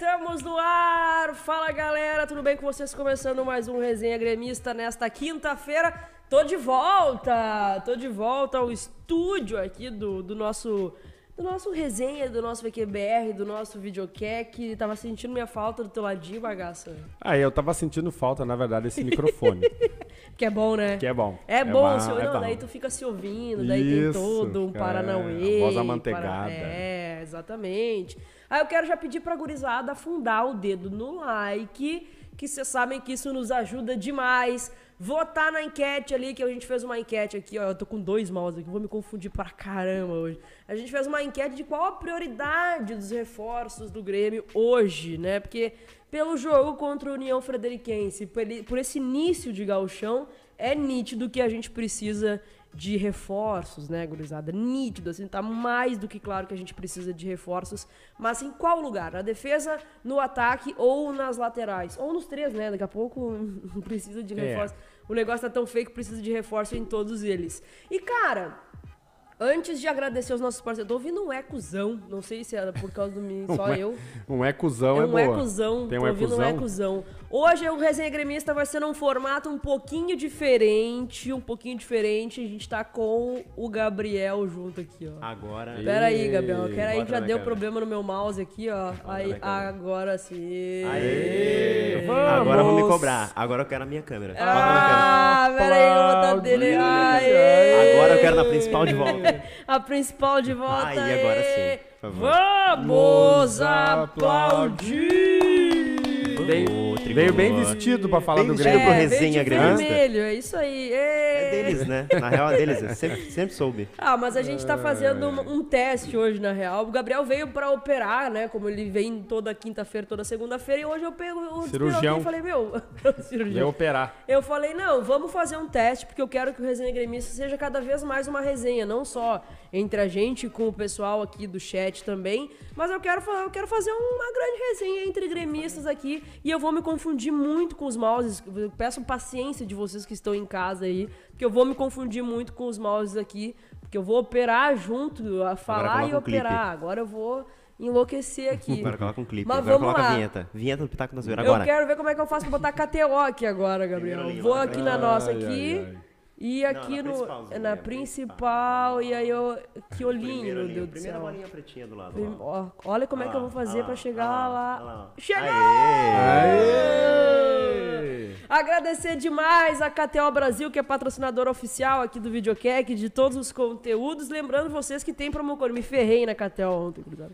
Estamos no ar! Fala galera, tudo bem com vocês? Começando mais um Resenha Gremista nesta quinta-feira. Tô de volta! Tô de volta ao estúdio aqui do, do nosso do nosso resenha, do nosso VQBR, do nosso videocack. Tava sentindo minha falta do teu ladinho, bagaça. Ah, eu tava sentindo falta, na verdade, desse microfone. que é bom, né? Que é bom. É, bom, uma, se, é não, bom. daí tu fica se ouvindo, daí Isso, tem todo um é, Paranauê. a voz amanteigada. para- É, exatamente. Aí eu quero já pedir pra gurizada afundar o dedo no like, que vocês sabem que isso nos ajuda demais. Votar na enquete ali, que a gente fez uma enquete aqui, ó. Eu tô com dois mouse aqui, vou me confundir pra caramba hoje. A gente fez uma enquete de qual a prioridade dos reforços do Grêmio hoje, né? Porque pelo jogo contra o União Frederiquense, por esse início de gauchão, é nítido que a gente precisa de reforços, né, gurizada? Nítido, assim, tá mais do que claro que a gente precisa de reforços. Mas em qual lugar? Na defesa, no ataque ou nas laterais? Ou nos três, né? Daqui a pouco precisa de É. reforço. O negócio tá tão feio que precisa de reforço em todos eles. E, cara, antes de agradecer os nossos parceiros, tô ouvindo um ecozão. Não sei se era por causa do mim, só Um eu. Um ecuzão é, É um boa. ecozão, Tem tô um ouvindo um ecozão. Hoje o Resenha Gremista vai ser num formato um pouquinho diferente, um pouquinho diferente. A gente tá com o Gabriel junto aqui, ó. Agora. Pera aí, Gabriel, pera aí que bota já deu câmera. problema no meu mouse aqui, ó. Aí, na câmera. agora sim. Aê! Vamos! Agora vão me cobrar. Agora eu quero a minha câmera. Bota. Ah, pera aí, eu vou dele. Aplaudir. Aê! Agora eu quero na principal de volta. A principal de volta. Aí, agora sim, por favor. Vamos aplaudir! Veio, veio bem vestido pra falar Bem do Grêmio. pro É, resenha de gremista. vermelho, é isso aí. É deles, né? Na real é deles. Eu sempre, sempre soube. Ah, mas a gente tá fazendo um, um teste hoje, na real. O Gabriel veio pra operar, né? Como ele vem toda quinta-feira, toda segunda-feira. E hoje eu pego o Cirurgião. e falei, meu... Cirurgião. operar. Eu falei, não, vamos fazer um teste, porque eu quero que o Resenha Gremista seja cada vez mais uma resenha, não só entre a gente, com o pessoal aqui do chat também, mas eu quero, eu quero fazer uma grande resenha entre gremistas aqui, e eu vou me confundir muito com os mouses, eu peço paciência de vocês que estão em casa aí, porque eu vou me confundir muito com os mouses aqui, porque eu vou operar junto, a falar e um clipe. operar, agora eu vou enlouquecer aqui. Agora coloca um clipe. Mas agora vamos coloca lá. a vinheta. Vinheta do Pitaco da Zoeira Eu agora. quero ver como é que eu faço pra botar KTO aqui agora, Gabriel. Vou aqui na nossa Ai, aqui. ai, ai. E Não, aqui na no. principalzinha, na principal. E aí eu. Que olhinho, meu Deus do Primeira céu. bolinha pretinha do lado. Prim- ó. olha como é que eu vou fazer pra olha chegar lá, lá. lá. Chegou! Aê! Agradecer demais a KTO Brasil, que é patrocinadora oficial aqui do Videocack, de todos os conteúdos. Lembrando vocês que tem promo code. Me ferrei na KTO ontem, cuidado.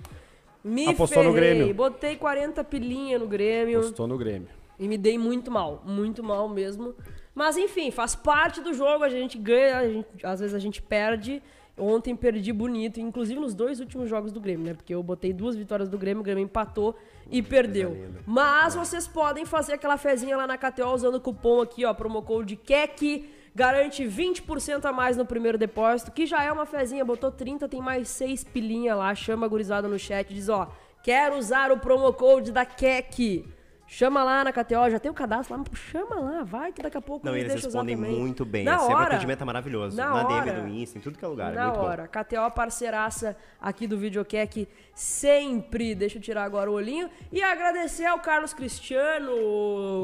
Me Apostou no ferrei. Grêmio. Botei 40 pilinha no Grêmio. Postou no Grêmio. E me dei muito mal, muito mal mesmo. Mas enfim, faz parte do jogo, a gente ganha, a gente- às vezes a gente perde. Ontem perdi bonito, inclusive nos dois últimos jogos do Grêmio, né? Porque eu botei duas vitórias do Grêmio, o Grêmio empatou e perdeu. Mas vocês podem fazer aquela fezinha lá na KTO usando o cupom aqui, ó, promocode KEC, garante 20% a mais no primeiro depósito, que já é uma fezinha, botou 30, tem mais 6 pilinha lá, chama a gurizada no chat, diz, ó, quero usar o promocode da KEC. Chama lá na KTO, já tem o cadastro lá, chama lá, vai que daqui a pouco Não, eles respondem muito bem. Na é sempre hora. um atendimento é maravilhoso. Na Na, DM hora. do Insta, em tudo que é lugar. é Na muito hora. KTO parceiraça aqui do Videocack sempre. Deixa eu tirar agora o olhinho. E agradecer ao Carlos Cristiano,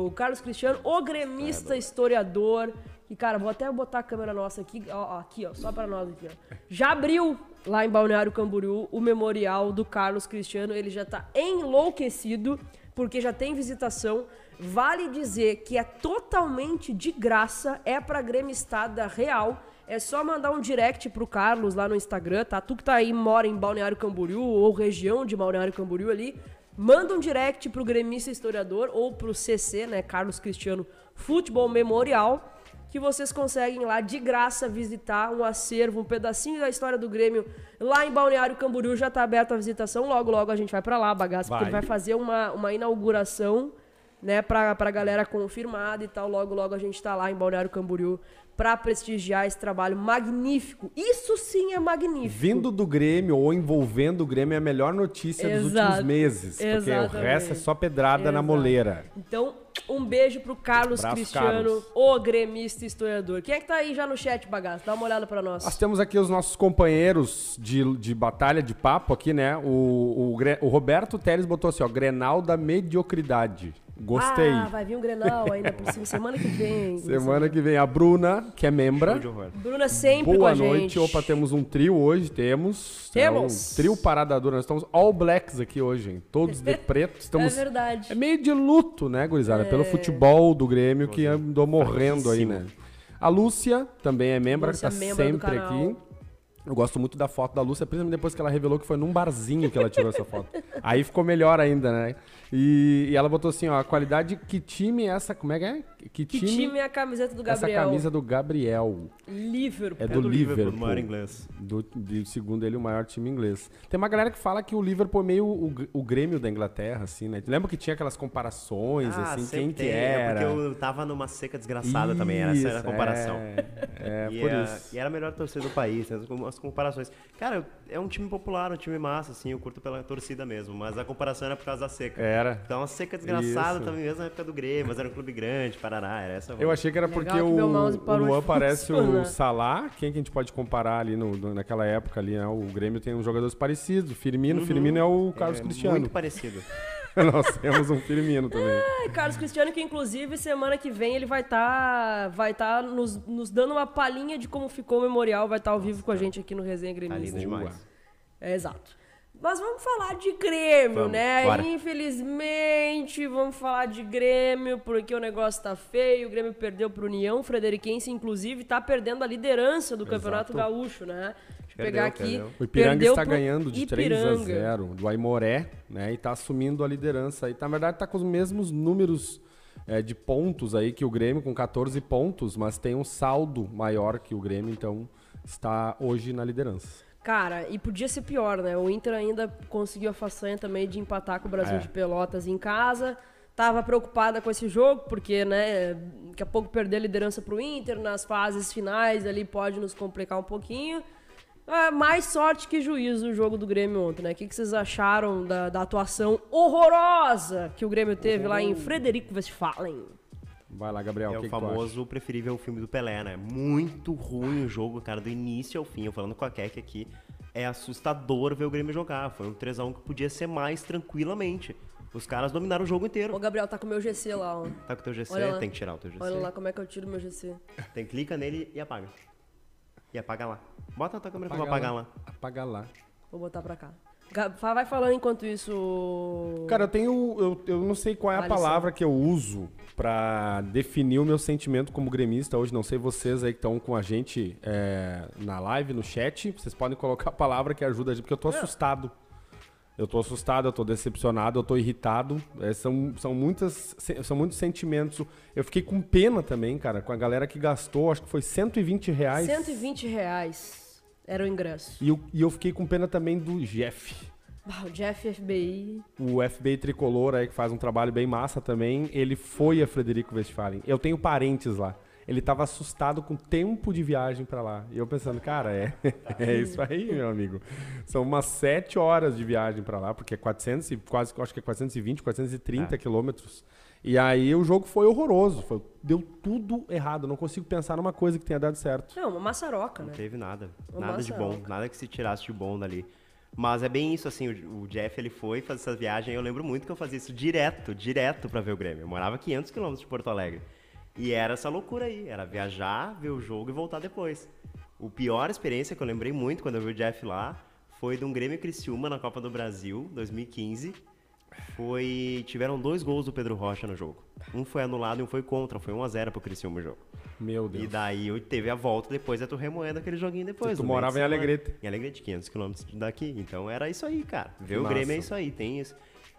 o Carlos Cristiano, o gremista historiador. E, cara, vou até botar a câmera nossa aqui, ó, aqui, ó, só pra nós aqui, ó. Já abriu lá em Balneário Camboriú o memorial do Carlos Cristiano. Ele já tá enlouquecido, porque já tem visitação. Vale dizer que é totalmente de graça, é pra gremistada real. É só mandar um direct pro Carlos lá no Instagram, tá? Tu que tá aí, mora em Balneário Camboriú ou região de Balneário Camboriú ali, manda um direct pro gremista historiador ou pro CC, né, Carlos Cristiano Futebol Memorial, que vocês conseguem lá de graça visitar um acervo, um pedacinho da história do Grêmio lá em Balneário Camboriú, já tá aberta a visitação, logo logo a gente vai pra lá, bagaço, porque Vai. ele vai fazer uma, uma inauguração né, pra, pra galera confirmada e tal. Logo, logo a gente tá lá em Balneário Camboriú pra prestigiar esse trabalho magnífico. Isso sim é magnífico. Vindo do Grêmio ou envolvendo o Grêmio é a melhor notícia dos Exato. últimos meses. Porque o Exatamente. resto é só pedrada na Exato. moleira. Então, um beijo pro Carlos Abraço, Cristiano, Carlos. o gremista historiador. Quem é que tá aí já no chat, bagaço? Dá uma olhada pra nós. Nós temos aqui os nossos companheiros de, de batalha, de papo aqui, né? O, o, o Roberto Teles botou assim, ó, Grenal da mediocridade. Gostei. Ah, vai vir um Grenal ainda por cima, semana que vem. Semana que vem a Bruna, que é membra. Show de horror. Bruna sempre com Boa a noite. gente. Opa, temos um trio hoje, temos. Temos. É um trio parada dura. Nós estamos all blacks aqui hoje, hein? Todos de preto. Estamos... É verdade. É meio de luto, né, gurizada? Pelo futebol do Grêmio que andou morrendo aí, né? A Lúcia também é membro, Lúcia que tá é membro do sempre aqui. Eu gosto muito da foto da Lúcia, principalmente depois que ela revelou que foi num barzinho que ela tirou essa foto. Aí ficou melhor ainda, né? E, e ela botou assim, ó, a qualidade, que time é essa? Como é que é? Que Que time, time é a camiseta do essa Gabriel? camisa do Gabriel? Liverpool. É do, Liverpool. do maior inglês. Do, de, segundo ele, o maior time inglês. Tem uma galera que fala que o Liverpool é meio o, o Grêmio da Inglaterra, assim, né? Lembra que tinha aquelas comparações, Ah, assim, sempre quem que tem. era? É porque eu tava numa seca desgraçada também, essa era a Isso, comparação. É, é e, por é- isso. e era a melhor torcida do país, né, as- as comparações. Cara, é um time popular, um time massa, assim, eu curto pela torcida mesmo, mas a comparação era por causa da seca. Era. Então, uma seca desgraçada Isso. também, mesmo na época do Grêmio, mas era um clube grande, Parará, era essa. Eu achei que era Legal porque que o, o Luan parece o. Salah. Quem que a gente pode comparar ali no, no- naquela época ali, né? O Grêmio tem uns jogadores parecidos. Firmino, Firmino é o Carlos é Cristiano. Muito parecido. Nós temos um Firmino também. É, Carlos Cristiano, que inclusive semana que vem ele vai estar vai tá nos, nos dando uma palhinha de como ficou o memorial, vai estar ao vivo com a gente aqui no Resenha Tá Gremista. lindo demais. É, exato. Mas vamos falar de Grêmio, Vamos, né? bora. Infelizmente, vamos falar de Grêmio, porque o negócio tá feio. O Grêmio perdeu pro União Frederiquense, inclusive, tá perdendo a liderança do Campeonato Gaúcho, né? Deixa eu pegar aqui. perdeu. O Ipiranga Perdeu está pro ganhando de 3 a Ipiranga. 0 do Aimoré, né? E está assumindo a liderança. E na verdade está com os mesmos números é, de pontos aí que o Grêmio, com 14 pontos, mas tem um saldo maior que o Grêmio, então está hoje na liderança. Cara, e podia ser pior, né? O Inter ainda conseguiu a façanha também de empatar com o Brasil É. de Pelotas em casa. Tava preocupada com esse jogo, porque, né, daqui a pouco perder a liderança pro Inter nas fases finais ali pode nos complicar um pouquinho. Ah, mais sorte que juízo o jogo do Grêmio ontem, né? O que, que vocês acharam da, da atuação horrorosa que o Grêmio teve lá em Frederico Westphalen? Vai lá, Gabriel, É o que, o que famoso preferível filme do Pelé, né? Muito ruim o jogo, cara, do início ao fim. Eu falando com a Keck aqui, é assustador ver o Grêmio jogar. Foi um 3x1 que podia ser mais tranquilamente. Os caras dominaram o jogo Ô, inteiro. Gabriel, tá com o meu GC lá, ó. Tá com o teu GC, Olha lá. tem que tirar o teu GC. Olha lá como é que eu tiro meu GC. Tem clica nele e apaga. E apaga lá. Bota a tua câmera que eu Apaga vou apagar lá. Apaga lá. Vou botar pra cá. Vai falando enquanto isso. Cara, eu tenho. Eu, eu não sei qual é a Alisson. palavra que eu uso pra definir o meu sentimento como gremista hoje. Não sei vocês aí que estão com a gente é, na live, no chat. Vocês podem colocar a palavra que ajuda a gente, porque eu tô assustado. Eu tô assustado, eu tô decepcionado, eu tô irritado. É, são, são, muitas, são muitos sentimentos. Eu fiquei com pena também, cara, com a galera que gastou, acho que foi 120 reais. 120 reais era o ingresso. E eu, e eu fiquei com pena também do Jeff. O Jeff FBI. O FBI Tricolor aí, que faz um trabalho bem massa também, ele foi a Frederico Westphalen. Eu tenho parentes lá. Ele tava assustado com o tempo de viagem pra lá. E eu pensando, cara, é, é isso aí, meu amigo. São umas sete horas de viagem pra lá, porque é 400 e quase, acho que é 420, 430 quilômetros. E aí o jogo foi horroroso. Foi, deu tudo errado. Eu não consigo pensar numa coisa que tenha dado certo. Não, uma maçaroca, né? Não teve nada. Uma nada de bom. maçaroca. Nada que se tirasse de bom dali. Mas é bem isso, assim, o, o Jeff, ele foi fazer essa viagem, eu lembro muito que eu fazia isso direto, direto pra ver o Grêmio. Eu morava 500 quilômetros de Porto Alegre. E era essa loucura aí, era viajar, ver o jogo e voltar depois. O pior experiência que eu lembrei muito quando eu vi o Jeff lá, foi de um Grêmio Criciúma na Copa do Brasil, 2015. Foi, tiveram dois gols do Pedro Rocha no jogo. Um foi anulado e um foi contra, foi 1 a 0 pro Criciúma o jogo. Meu Deus. E daí teve a volta depois, é tu remoendo aquele joguinho depois. Tu morava em. Alegrete. Em Alegrete, 500 quilômetros daqui. Então era isso aí, cara. Ver o massa. Grêmio é isso aí, tem isso.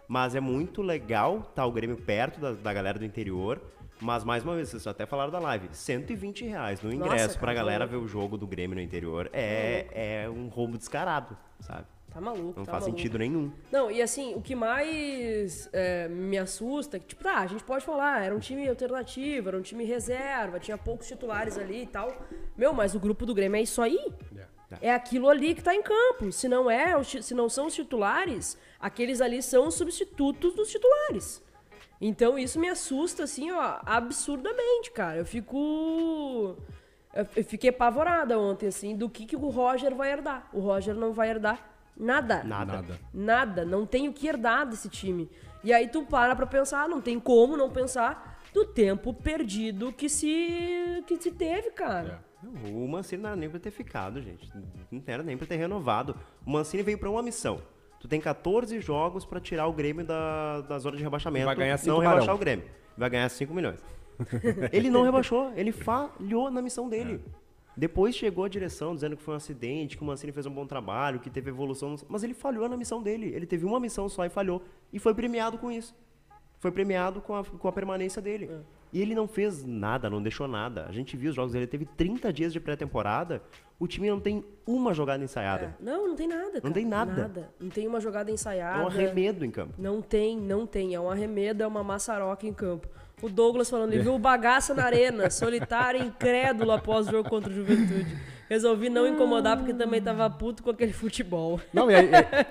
Mas é muito legal estar o Grêmio perto da, da galera do interior. Mas, mais uma vez, vocês até falaram da live. 120 reais no ingresso cara, pra tá galera louco. ver o jogo do Grêmio no interior é, é um roubo descarado, sabe? Tá maluco, Não tá faz maluco. sentido nenhum. Não, e assim, o que mais é, me assusta, que, tipo, tá, a gente pode falar, era um time alternativo, era um time reserva, tinha poucos titulares ali e tal. Meu, mas o grupo do Grêmio é isso aí. É aquilo ali que tá em campo. Se não é, se não são os titulares, aqueles ali são os substitutos dos titulares. Então isso me assusta, assim, ó, absurdamente, cara. Eu fico. Eu eu fiquei apavorada ontem, assim, do que, que o Roger vai herdar. O Roger não vai herdar nada. Nada. Nada. Nada, não tem o que herdar desse time. E aí tu para pra pensar, não tem como não pensar do tempo perdido que se que se teve, cara. Não, O Mancini não era nem pra ter ficado, gente. Não era nem pra ter renovado. O Mancini veio pra uma missão. Tu tem 14 jogos pra tirar o Grêmio da, da zona de rebaixamento. Vai ganhar cinco Não rebaixar barão. o Grêmio. Vai ganhar 5 milhões. ele não rebaixou, ele falhou na missão dele. Depois chegou a direção dizendo que foi um acidente, que o Mancini fez um bom trabalho, que teve evolução. Mas ele falhou na missão dele. Ele teve uma missão só e falhou. E foi premiado com isso. Foi premiado com a, com a permanência dele. E ele não fez nada, não deixou nada. A gente viu os jogos dele, ele teve 30 dias de pré-temporada. O time não tem uma jogada ensaiada. É. Não, não tem nada, cara. tem nada. Não tem uma jogada É, ensaiada. um arremedo em campo. Não tem, não tem. É um arremedo, é uma maçaroca em campo. O Douglas falando, ele viu o bagaça na arena, solitário e incrédulo após o jogo contra o Juventude. Resolvi não incomodar porque também tava puto com aquele futebol. Não, e aí,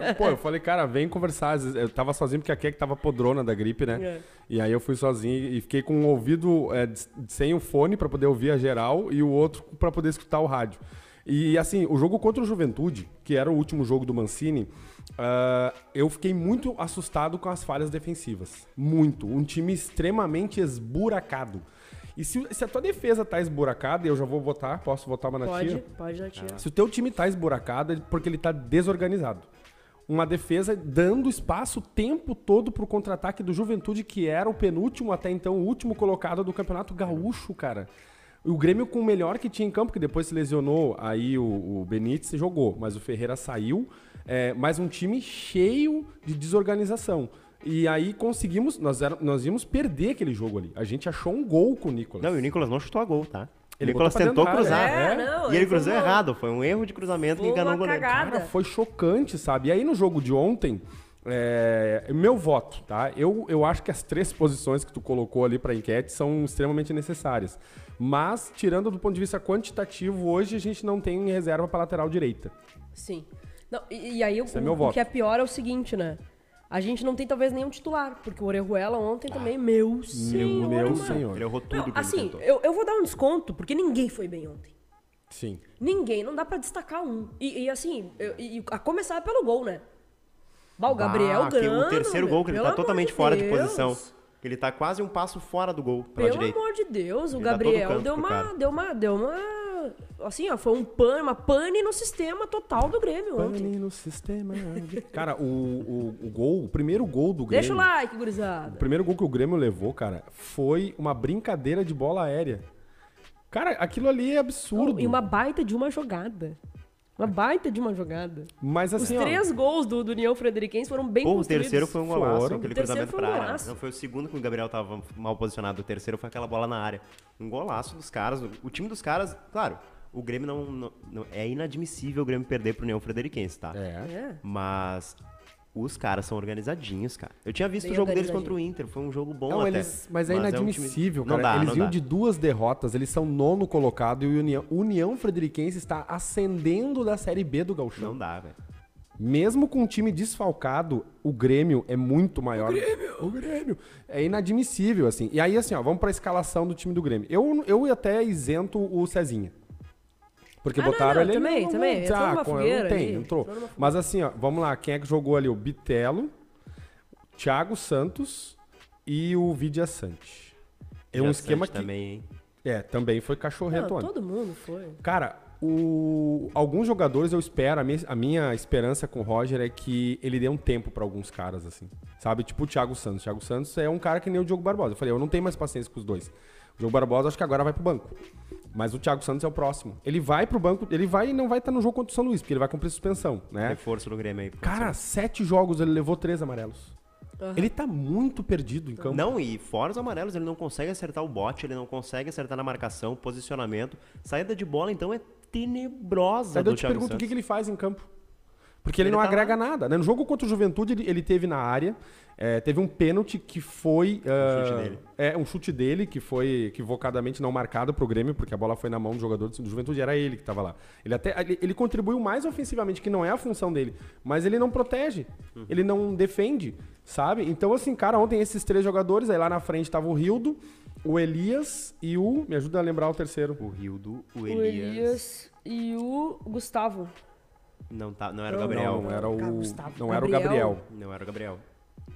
e- pô, eu falei, cara, vem conversar. Eu tava sozinho porque a Kek tava podrona da gripe, né? É. E aí eu fui sozinho e fiquei com o ouvido é, sem o fone pra poder ouvir a geral e o outro pra poder escutar o rádio. E assim, o jogo contra o Juventude, que era o último jogo do Mancini, ah, eu fiquei muito assustado com as falhas defensivas. Muito. Um time extremamente esburacado. E se, se a tua defesa tá esburacada, eu já vou votar, posso votar uma na Pode, tia? pode na tia. Se o teu time tá esburacado, é porque ele tá desorganizado. Uma defesa dando espaço o tempo todo pro contra-ataque do Juventude, que era o penúltimo, até então, o último colocado do Campeonato Gaúcho, cara. O Grêmio com o melhor que tinha em campo, que depois se lesionou, aí o, o Benítez jogou, mas o Ferreira saiu. É, mas um time cheio de desorganização. E aí conseguimos, nós, era, nós íamos perder aquele jogo ali. A gente achou um gol com o Nicolas. Não, e o Nicolas não chutou a gol, tá? O Ele Nicolas tentou cruzar. É, não, e ele cruzou uma- errado. Foi um erro de cruzamento que Foi enganou uma o goleiro. cagada. Cara, foi chocante, sabe? E aí no jogo de ontem, é, meu voto, tá? Eu, eu acho que as três posições que tu colocou ali pra enquete são extremamente necessárias. Mas, tirando do ponto de vista quantitativo, hoje a gente não tem reserva pra lateral direita. Sim. Não, e, e aí o, Esse é meu o que é pior é o seguinte, né? A gente não tem talvez nenhum titular, porque o Orejuela ontem também, meu senhor. meu mano. senhor. Ele errou tudo Não, assim, eu, eu vou dar um desconto, porque ninguém foi bem ontem. Sim. Ninguém, não dá pra destacar um. E, e assim, eu- e, a começar pelo gol, né? Bah, o Gabriel Ah, que Grano, O terceiro gol, que ele pelo tá totalmente de fora de posição. Ele tá quase um passo fora do gol pela Pelo direita. amor de Deus, o Ele dá todo Gabriel deu uma, deu uma, deu uma, assim, ó, foi um pane, uma pane no sistema total do Grêmio ontem. Pane no sistema. de- Cara, o, o, o gol, o primeiro gol do Grêmio. Deixa o like, O gurizada. primeiro gol que o Grêmio levou, cara, foi uma brincadeira de bola aérea. Cara, aquilo ali é absurdo. E uma baita de uma jogada. Uma baita de uma jogada. Mas Os assim, ó, três gols do, do União Frederiquense foram bem Pô, o terceiro foi um golaço, Foram. aquele O terceiro cruzamento foi um pra área. Não foi o segundo que o Gabriel tava mal posicionado. O terceiro foi aquela bola na área. Um golaço dos caras. O time dos caras, claro, o Grêmio não, não- não- é inadmissível o Grêmio perder pro União Frederiquense, tá? É. É. Mas os caras são organizadinhos, cara. Eu tinha visto Bem o jogo deles contra o Inter, foi um jogo bom Não, até. eles, mas é um time- inadmissível, Não cara. dá, eles vinham de duas derrotas, eles são nono colocado e o União, União Frederiquense está ascendendo da Série B do Gauchão. Não dá, velho. Mesmo com um time desfalcado, o Grêmio é muito maior. O Grêmio! O Grêmio! É inadmissível, assim. E aí, assim, ó, vamos pra escalação do time do Grêmio. Eu, eu até isento o Cezinha. Porque Ah, não, botaram não, ele... também, também. Entrou numa com- fogueira não tem, ali, entrou. fogueira. Mas assim, ó, vamos lá. Quem é que jogou ali? O Bitelo, Thiago Santos e o Vidia Sante. É um esquema Sante que... também, hein? É, também foi Não, cachorrento ontem. todo mundo foi. Cara, o- alguns jogadores eu espero, a minha, a minha esperança com o Roger é que ele dê um tempo pra alguns caras, assim. Sabe? Tipo o Thiago Santos. O Thiago Santos é um cara que nem o Diogo Barbosa. Eu falei, eu não tenho mais paciência com os dois. O Diogo Barbosa acho que agora vai pro banco. Mas o Thiago Santos é o próximo. Ele vai pro banco, ele vai e não vai estar no jogo contra o São Luís, porque ele vai cumprir suspensão, né? Reforço no Grêmio aí. Cara, sete jogos ele levou três amarelos. Aham. Ele tá muito perdido em campo. Não, e fora os amarelos, ele não consegue acertar o bote, ele não consegue acertar na marcação, posicionamento. Saída de bola, então, é tenebrosa Daí do eu te Thiago pergunto o que, Santos. que ele faz em campo. Porque ele, Ele não tá agrega lá. nada. né? No jogo contra o Juventude, ele, ele teve na área. É, teve um pênalti que foi. ah, chute dele. É, um chute dele, que foi equivocadamente não marcado pro Grêmio, porque a bola foi na mão do jogador do Juventude, era ele que tava lá. Ele até. Ele, ele contribuiu mais ofensivamente, que não é a função dele. Mas ele não protege. Uhum. Ele não defende, sabe? Então, assim, cara, ontem esses três jogadores, aí lá na frente tava o Rildo, o Elias e o. Me ajuda a lembrar o terceiro. O Rildo, o O Elias. Elias e o Gustavo. Não, tá, não era o Não, Gabriel. Não, era o. Gustavo. Não era o Gabriel. Gabriel. Não era o Gabriel.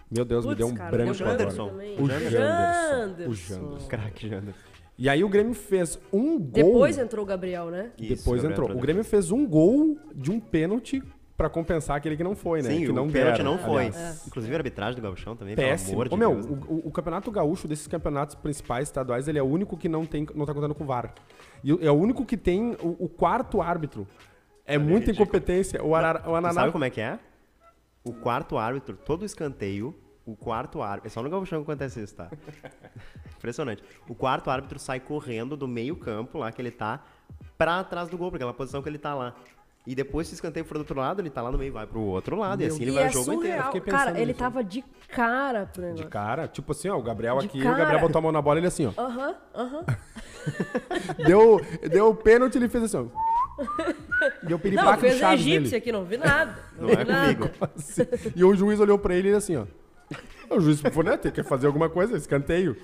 Meu Deus, me Putz, deu um cara, branco agora. Janderson. também. O Janderson. Janderson. O Janderson. Craque, Janderson. E aí o Grêmio fez um gol. Depois entrou o Gabriel, né? Isso, Depois Gabriel entrou. O depois. Grêmio fez um gol de um pênalti pra compensar aquele que não foi, né? Sim, que o não pênalti deram, não foi. aliás. Inclusive a arbitragem do Gauchão também, Péssimo. pelo Ô, amor meu, de Deus. né? o, o campeonato gaúcho, desses campeonatos principais estaduais, ele é o único que não, tem, não tá contando com o VAR. E o- é o único que tem o, o quarto árbitro. É muita ridículo. incompetência. O, Arara, o Ananá... sabe como é que é? O quarto árbitro, todo escanteio, o quarto árbitro. É só no Gauchão que acontece isso, tá? Impressionante. O quarto árbitro sai correndo do meio-campo lá que ele tá pra trás do gol, porque é uma posição que ele tá lá. E depois, se o escanteio for do outro lado, ele tá lá no meio, vai pro outro lado. e assim ele e vai é o jogo inteiro. surreal. fiquei pensando Cara, ele nisso. tava de cara pro De negócio. cara, tipo assim, ó, o Gabriel De aqui, cara. o Gabriel botou a mão na bola e ele assim, ó. Aham, aham. Deu, deu o pênalti ele fez assim, ó. Deu Não, piripaque fez no a egípcia aqui, não vi nada. Não vi é nada. comigo. Assim, E o juiz olhou pra ele e ele assim, ó. O juiz falou, né, tem que fazer alguma coisa, escanteio.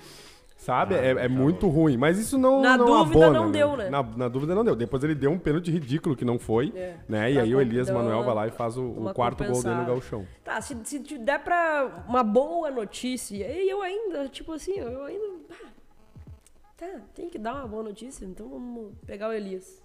Sabe? é é muito ruim. Mas isso não. Na não dúvida, abona, não deu, né? Na, na dúvida não deu. Depois ele deu um pênalti ridículo que não foi. É. Né? E Pra aí o com- Elias deu Manuel vai lá e faz o, o quarto gol dele no. Galchão. Tá, se, se te der pra uma boa notícia, e eu ainda, tipo assim, eu ainda. ah, Tá, tem que dar uma boa notícia, então vamos pegar o Elias.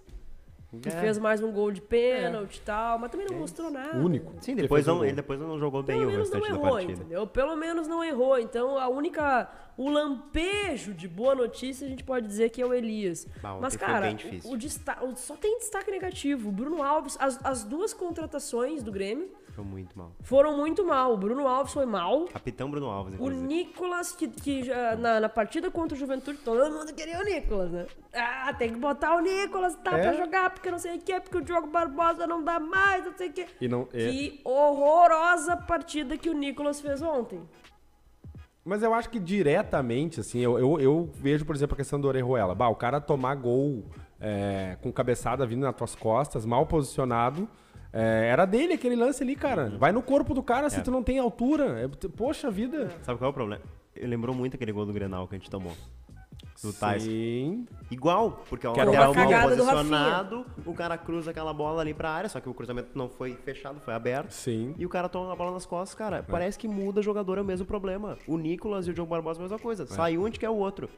Que É. fez mais um gol de pênalti e tal, mas também não mostrou nada. Único. Sim, Ele depois um não, ele depois não jogou bem Pelo o menos não restante da errou, partida. entendeu? Pelo menos não errou. Então a única. O lampejo de boa notícia a gente pode dizer que é o Elias. Bah, Mas, cara, o, o desta- o- só tem destaque negativo. O Bruno Alves, as, as duas contratações do Grêmio Foi muito mal. foram muito mal. O Bruno Alves foi mal. Capitão Bruno Alves, O inclusive. Nicolas, que, que já, na, na partida contra o Juventude, todo mundo queria o Nicolas, né? Ah, tem que botar o Nicolas, tá É. pra jogar, porque não sei o quê, porque o Diogo Barbosa não dá mais, não sei o quê. E não, é- Que horrorosa partida que o Nicolas fez ontem. Mas eu acho que diretamente, assim, eu, eu, eu vejo, por exemplo, a questão do Orejuela. Bah, o cara tomar gol é, com cabeçada vindo nas tuas costas, mal posicionado. É, era dele aquele lance ali, cara. Vai no corpo do cara se É. tu não tem altura. É, poxa vida. Sabe qual é o problema? Ele lembrou muito aquele gol do Grenal que a gente tomou. Do Tyson. Sim. Igual, porque é um lateral mal posicionado, o cara cruza aquela bola ali pra área, só que o cruzamento não foi fechado, foi aberto. Sim. E o cara toma a bola nas costas, cara. Parece que muda jogador, é o mesmo problema. O Nicolas e o Diogo Barbosa, a mesma coisa. Sai um, a gente quer o outro.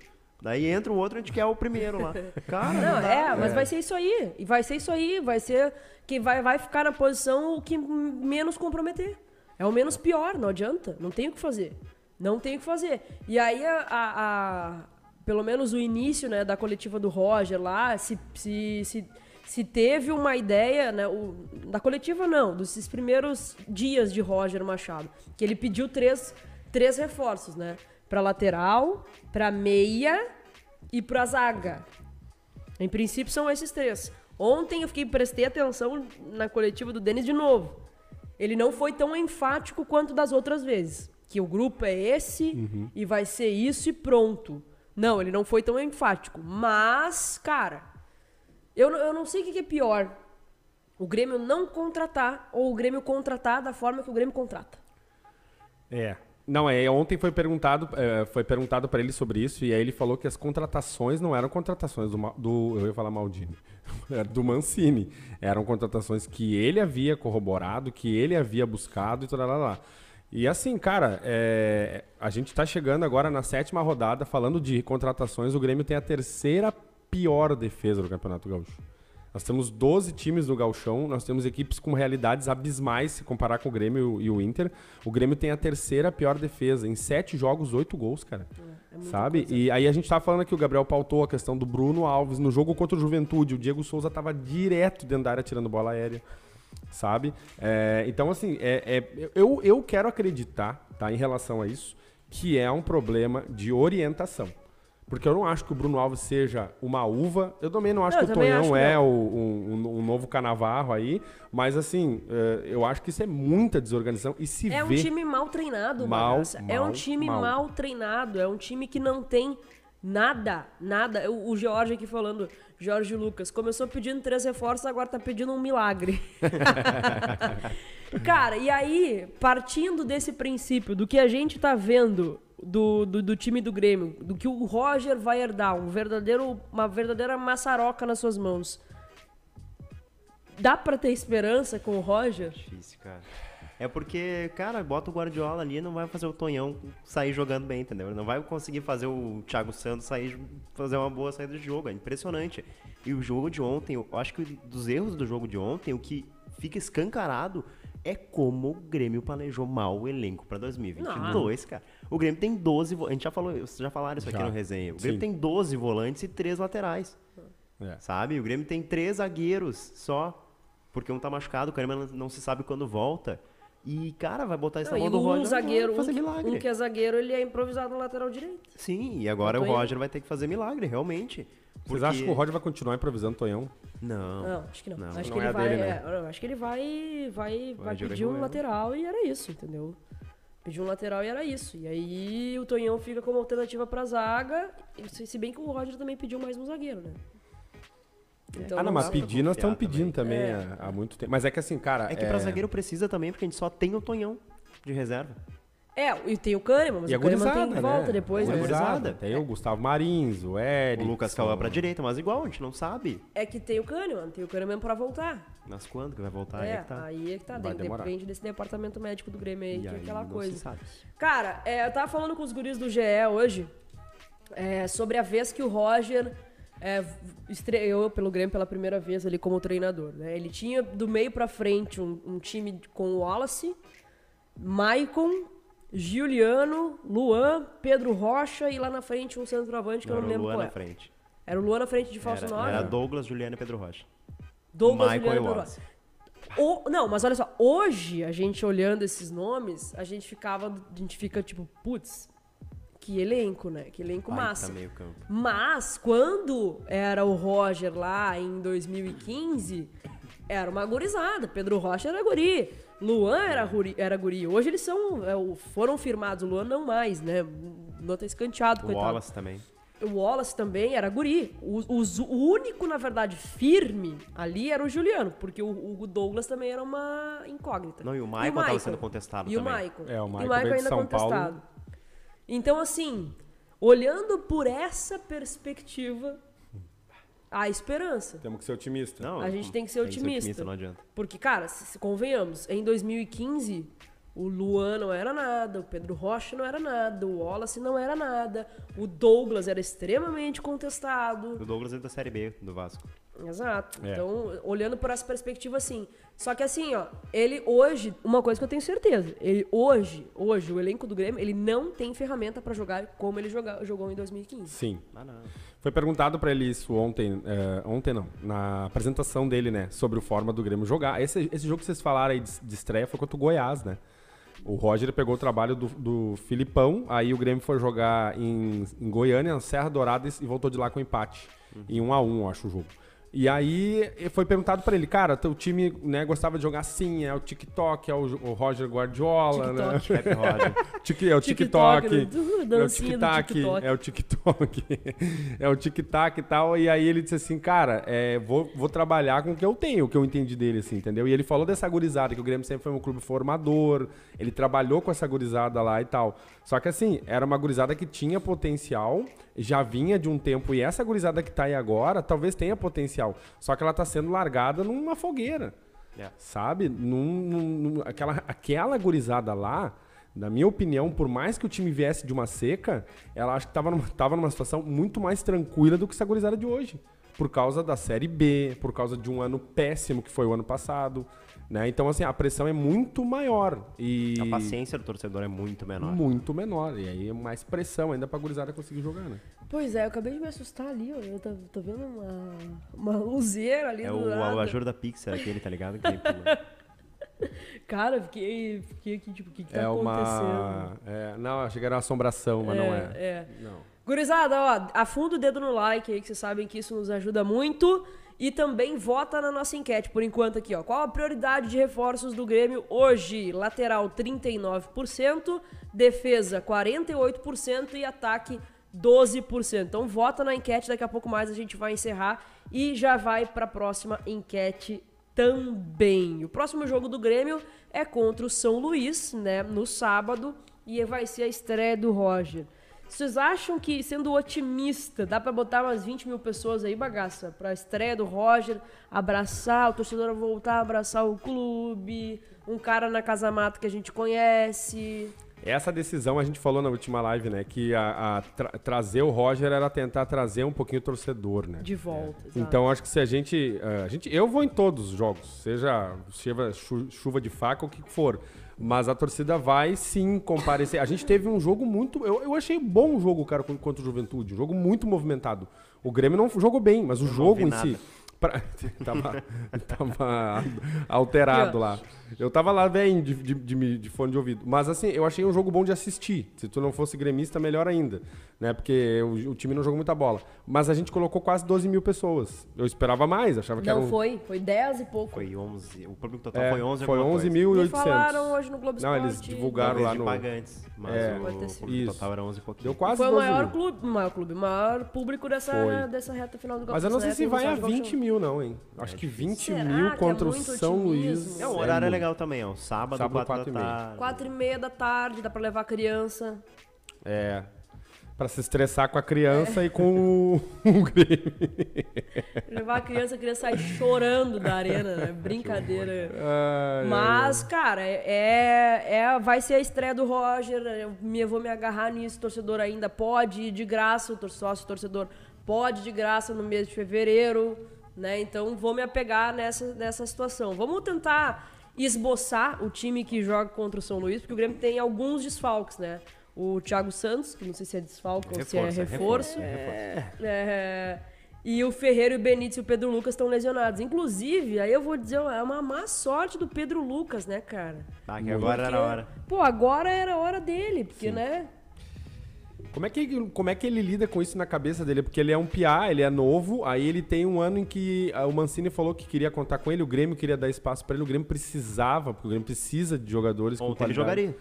Daí entra o outro, a gente quer o primeiro lá. Cara, Não, não dá. é, mas vai ser isso aí. E vai ser isso aí. Vai ser que vai, vai ficar na posição o que menos comprometer. É o menos pior, não adianta. Não tem o que fazer. Não tem o que fazer. E aí, a, a- a- pelo menos o início né, da coletiva do Roger lá, se, se, se, se teve uma ideia, né, o- da coletiva não, desses primeiros dias de Roger Machado, que ele pediu três, três reforços, né? Pra lateral, pra meia e pra zaga. Em princípio são esses três. Ontem eu fiquei prestei atenção na coletiva do Denis de novo. Ele não foi tão enfático quanto das outras vezes. Que o grupo é esse e vai ser isso e pronto. Não, ele não foi tão enfático. Mas, cara, eu, não- eu não sei o que é pior. O Grêmio não contratar ou o Grêmio contratar da forma que o Grêmio contrata. É. Não, é, ontem foi perguntado, é, foi perguntado para ele sobre isso, e aí ele falou que as contratações não eram contratações do, do eu ia falar Maldini, do Mancini. Eram contratações que ele havia corroborado, que ele havia buscado e tudo lá, lá. E assim, cara, é, a gente tá chegando agora na sétima rodada, falando de contratações, o Grêmio tem a terceira pior defesa do Campeonato Gaúcho. Nós temos 12 times no Galchão, nós temos equipes com realidades abismais se comparar com o Grêmio e o Inter. O Grêmio tem a terceira pior defesa, em sete jogos, oito gols, cara. Sabe? E aí a gente tava falando que o Gabriel pautou a questão do Bruno Alves no jogo contra o Juventude. O Diego Souza tava direto dentro da área tirando bola aérea. Sabe? É, então, assim, é, é- eu, eu quero acreditar, tá, em relação a isso, que é um problema de orientação. Porque eu não acho que o Bruno Alves seja uma uva. Eu também não acho Não, que o Tonhão é o- um, um- um novo canavarro aí. Mas assim, eh, eu acho que isso é muita desorganização. E se É um vê. time mal treinado, Mal, Bagaça. É um mal, time mal. mal. treinado. É um time que não tem nada, nada. O, o Jorge aqui falando, Jorge Lucas, começou pedindo três reforços, agora tá pedindo um milagre. Cara, e aí, partindo desse princípio, do que a gente tá vendo do, do, do time do Grêmio, do que o Roger vai herdar, um verdadeiro, uma verdadeira maçaroca nas suas mãos. Dá pra ter esperança com o Roger? Difícil, cara. É porque, cara, bota o Guardiola ali e não vai fazer o Tonhão sair jogando bem, entendeu? Não vai conseguir fazer o Thiago Santos sair fazer uma boa saída de jogo. É impressionante. E o jogo de ontem, eu acho que dos erros do jogo de ontem, o que fica escancarado é como o Grêmio planejou mal o elenco pra 2022, cara. O Grêmio tem 12, vo- a gente já falou, vocês já falaram isso aqui Já. no resenha. O Grêmio Sim. tem 12 volantes e 3 laterais. É. Sabe? O Grêmio tem três zagueiros só. Porque um tá machucado, o Kahneman não- se sabe quando volta. E, cara, vai botar essa Não, mão e do um Roger zagueiro, vai fazer um que, milagre. um que é zagueiro, ele é improvisado no lateral direito. Sim, e agora o indo. Roger vai ter que fazer milagre, realmente. Vocês Porque- acham que o Roger vai continuar improvisando Tonhão? Não. Não, acho que não. Não, acho não que é ele a vai, dele, é, né? eu acho que ele vai, vai, vai de pedir um lateral e era isso, entendeu? Pediu um lateral e era isso. E aí o Tonhão fica como alternativa pra zaga, e se se bem que o Roger também pediu mais um zagueiro, né? Então, ah, não, mas pedir nós estamos pedindo também, É. há, há muito tempo. Mas é que assim, cara. É que pra zagueiro precisa também, porque a gente só tem o Tonhão de reserva. É, e tem o Kahneman, mas E o Kahneman tem gurizada, volta né? depois, A né? gurizada. Gurizada. Tem o Gustavo Marins, o Eric. O Lucas Cauã pra direita, mas igual, a gente não sabe. É que tem o Kahneman, tem o Kahneman pra voltar. Mas quando que vai voltar? é, Aí é que tá. aí é que tá, Vai demorar. depende desse departamento médico do Grêmio aí, E que é aí aquela não coisa. se sabe. Cara, é, eu tava falando com os guris do GE hoje é, sobre a vez que o Roger é, estreou pelo Grêmio pela primeira vez ali como treinador. Né? Ele tinha do meio pra frente um, um time com o Wallace, Maicon, Giuliano, Luan, Pedro Rocha e lá na frente um centroavante que Não, eu não era o lembro Luan qual na é. frente. Era o Luan na frente de falso Era, 9? era Douglas, Juliano e Pedro Rocha. Douglas, Michael Juliano. Rocha. O- não, mas olha só, hoje a gente olhando esses nomes, a gente ficava, a gente fica tipo, putz, que elenco, né? Que elenco Baita massa. meio campo. Mas quando era o Roger lá em 2015, era uma gurizada. Pedro Rocha era guri. Luan era guri. Era guri. Hoje eles são, é, foram firmados. O Luan não mais, né? Não tá escanteado, O coitado. Wallace também. O Wallace também era guri. O, os- o único, na verdade, firme ali era o Juliano, porque o, o Douglas também era uma incógnita. Não, e o Michael tava sendo contestado E o também. Michael. É, o E Michael veio de São Paulo. Então, assim, olhando por essa perspectiva, há esperança. Temos que ser otimistas. Não, A gente tem que ser otimista. não adianta. Porque, cara, se, se convenhamos, em 2015, o Luan não era nada, o Pedro Rocha não era nada, o Wallace não era nada, o Douglas era extremamente contestado. O Douglas é da Série B do Vasco. Exato. É. Então, olhando por essa perspectiva, assim. Só que assim, ó, ele hoje, uma coisa que eu tenho certeza, ele hoje, hoje, o elenco do Grêmio, ele não tem ferramenta pra jogar como ele joga, jogou em 2015. Sim. Ah, não. Foi perguntado pra ele isso ontem, é, ontem não, na apresentação dele, né, sobre o forma do Grêmio jogar. Esse, esse jogo que vocês falaram aí de, de estreia foi contra o Goiás, né? O Roger pegou o trabalho do, do Filipão, aí o Grêmio foi jogar em, em Goiânia, na Serra Dourada, e voltou de lá com empate. Em 1 a 1 eu acho, o jogo. E aí foi perguntado pra ele, cara, teu time né, gostava de jogar assim, é o TikTok, é o, o Roger Guardiola, né? TikTok. Pepe Roger. Tik- é o TikTok, TikTok, né? É o TikTok, TikTok. é o TikTok, é o TikTok e tal. E aí ele disse assim, cara, é, vou, vou trabalhar com o que eu tenho, o que eu entendi dele, assim, entendeu? E ele falou dessa gurizada, que o Grêmio sempre foi um clube formador, ele trabalhou com essa gurizada lá e tal. Só que assim, era uma gurizada que tinha potencial, já vinha de um tempo, e essa gurizada que tá aí agora, talvez tenha potencial. Só que ela tá sendo largada numa fogueira É. sabe? Num, num- aquela, aquela gurizada lá, na minha opinião, por mais que o time viesse de uma seca, ela acho que tava numa, tava numa situação muito mais tranquila do que essa gurizada de hoje. Por causa da Série B, por causa de um ano péssimo que foi o ano passado. Né? Então, assim, a pressão é muito maior. E A paciência do torcedor é muito menor. muito menor. E aí é mais pressão ainda pra gurizada conseguir jogar, né? Pois é, eu acabei de me assustar ali, ó. Eu tô, tô vendo uma, uma luzeira ali É do o, lado. o ajur da Pixar, aquele, tá ligado? Que. Cara, eu fiquei, fiquei aqui, tipo, o que, que tá é acontecendo? uma. é, não, achei que era uma assombração, mas não é. é. Não. Gurizada, ó, afunda o dedo no like aí, que vocês sabem que isso nos ajuda muito. E também vota na nossa enquete, por enquanto aqui, ó. Qual a prioridade de reforços do Grêmio hoje? Lateral 39%, defesa 48% e ataque 12%. Então vota na enquete, daqui a pouco mais a gente vai encerrar e já vai para a próxima enquete também. O próximo jogo do Grêmio é contra o São Luís, né, no sábado, e vai ser a estreia do Roger. Vocês acham que, sendo otimista, dá para botar umas 20 mil pessoas aí, bagaça, pra estreia do Roger, abraçar, o torcedor voltar a abraçar o clube, um cara na Casa Mata que a gente conhece? Essa decisão a gente falou na última live, né? Que a, a tra trazer o Roger era tentar trazer um pouquinho o torcedor, né? De volta. É. Então acho que se a gente, a gente. Eu vou em todos os jogos, seja chuva, chuva de faca ou o que for. Mas a torcida vai sim comparecer. A gente teve um jogo muito. Eu, eu achei bom o jogo, cara, contra o Juventude. Um jogo muito movimentado. O Grêmio não jogou bem, mas o eu jogo em nada. si. Pra... tava, tava alterado lá. Eu tava lá, velho, de, de, de, de, fone de ouvido. Mas assim, eu achei um jogo bom de assistir. Se tu não fosse gremista, melhor ainda. Né? Porque o, o time não jogou muita bola. Mas a gente colocou quase 12 mil pessoas. Eu esperava mais, achava que não, era. Não, um... foi. Foi 10 e pouco. Foi 11. O público total é, foi 11 Foi 11 mil e 800. falaram hoje no Globo Não, eles divulgaram lá no. pagantes. Mas é, o público isso. total era 11 e pouquinho. Deu quase Foi o maior mil. clube, maior clube, maior público dessa, dessa reta final do Globo Mas eu não sei se vai a 20 mil, não, hein? Acho que 20 Será mil contra é o São Luís. É, o horário é legal também, ó. Sábado, sábado 4 da tarde. 4 e meia da tarde, dá pra levar a criança. É. Pra se estressar com a criança é. e com o, Grêmio. Levar a criança, a criança sai chorando da arena, né? Brincadeira. Ai, Mas, ai, cara, é, é, vai ser a estreia do Roger. Eu, me, eu vou me agarrar nisso. O torcedor ainda pode ir de graça, o sócio torcedor pode ir de graça no mês de fevereiro. Né? Então vou me apegar nessa, nessa situação. Vamos tentar esboçar o time que joga contra o São Luís, porque o Grêmio tem alguns desfalques, né? O Thiago Santos, que não sei se é desfalque ou se é reforço. É, é, e o Ferreiro, o Benítez e o Pedro Lucas estão lesionados. Inclusive, aí eu vou dizer, é uma má sorte do Pedro Lucas, né, cara? Ah, que agora porque, era a hora. Pô, agora era a hora dele, porque, Sim. né? Como é, que, como é que ele lida com isso na cabeça dele? Porque ele é um PA, ele é novo, aí ele tem um ano em que o Mancini falou que queria contar com ele, o Grêmio queria dar espaço para ele, o Grêmio precisava, porque o Grêmio precisa de jogadores Ontem com ele jogaria.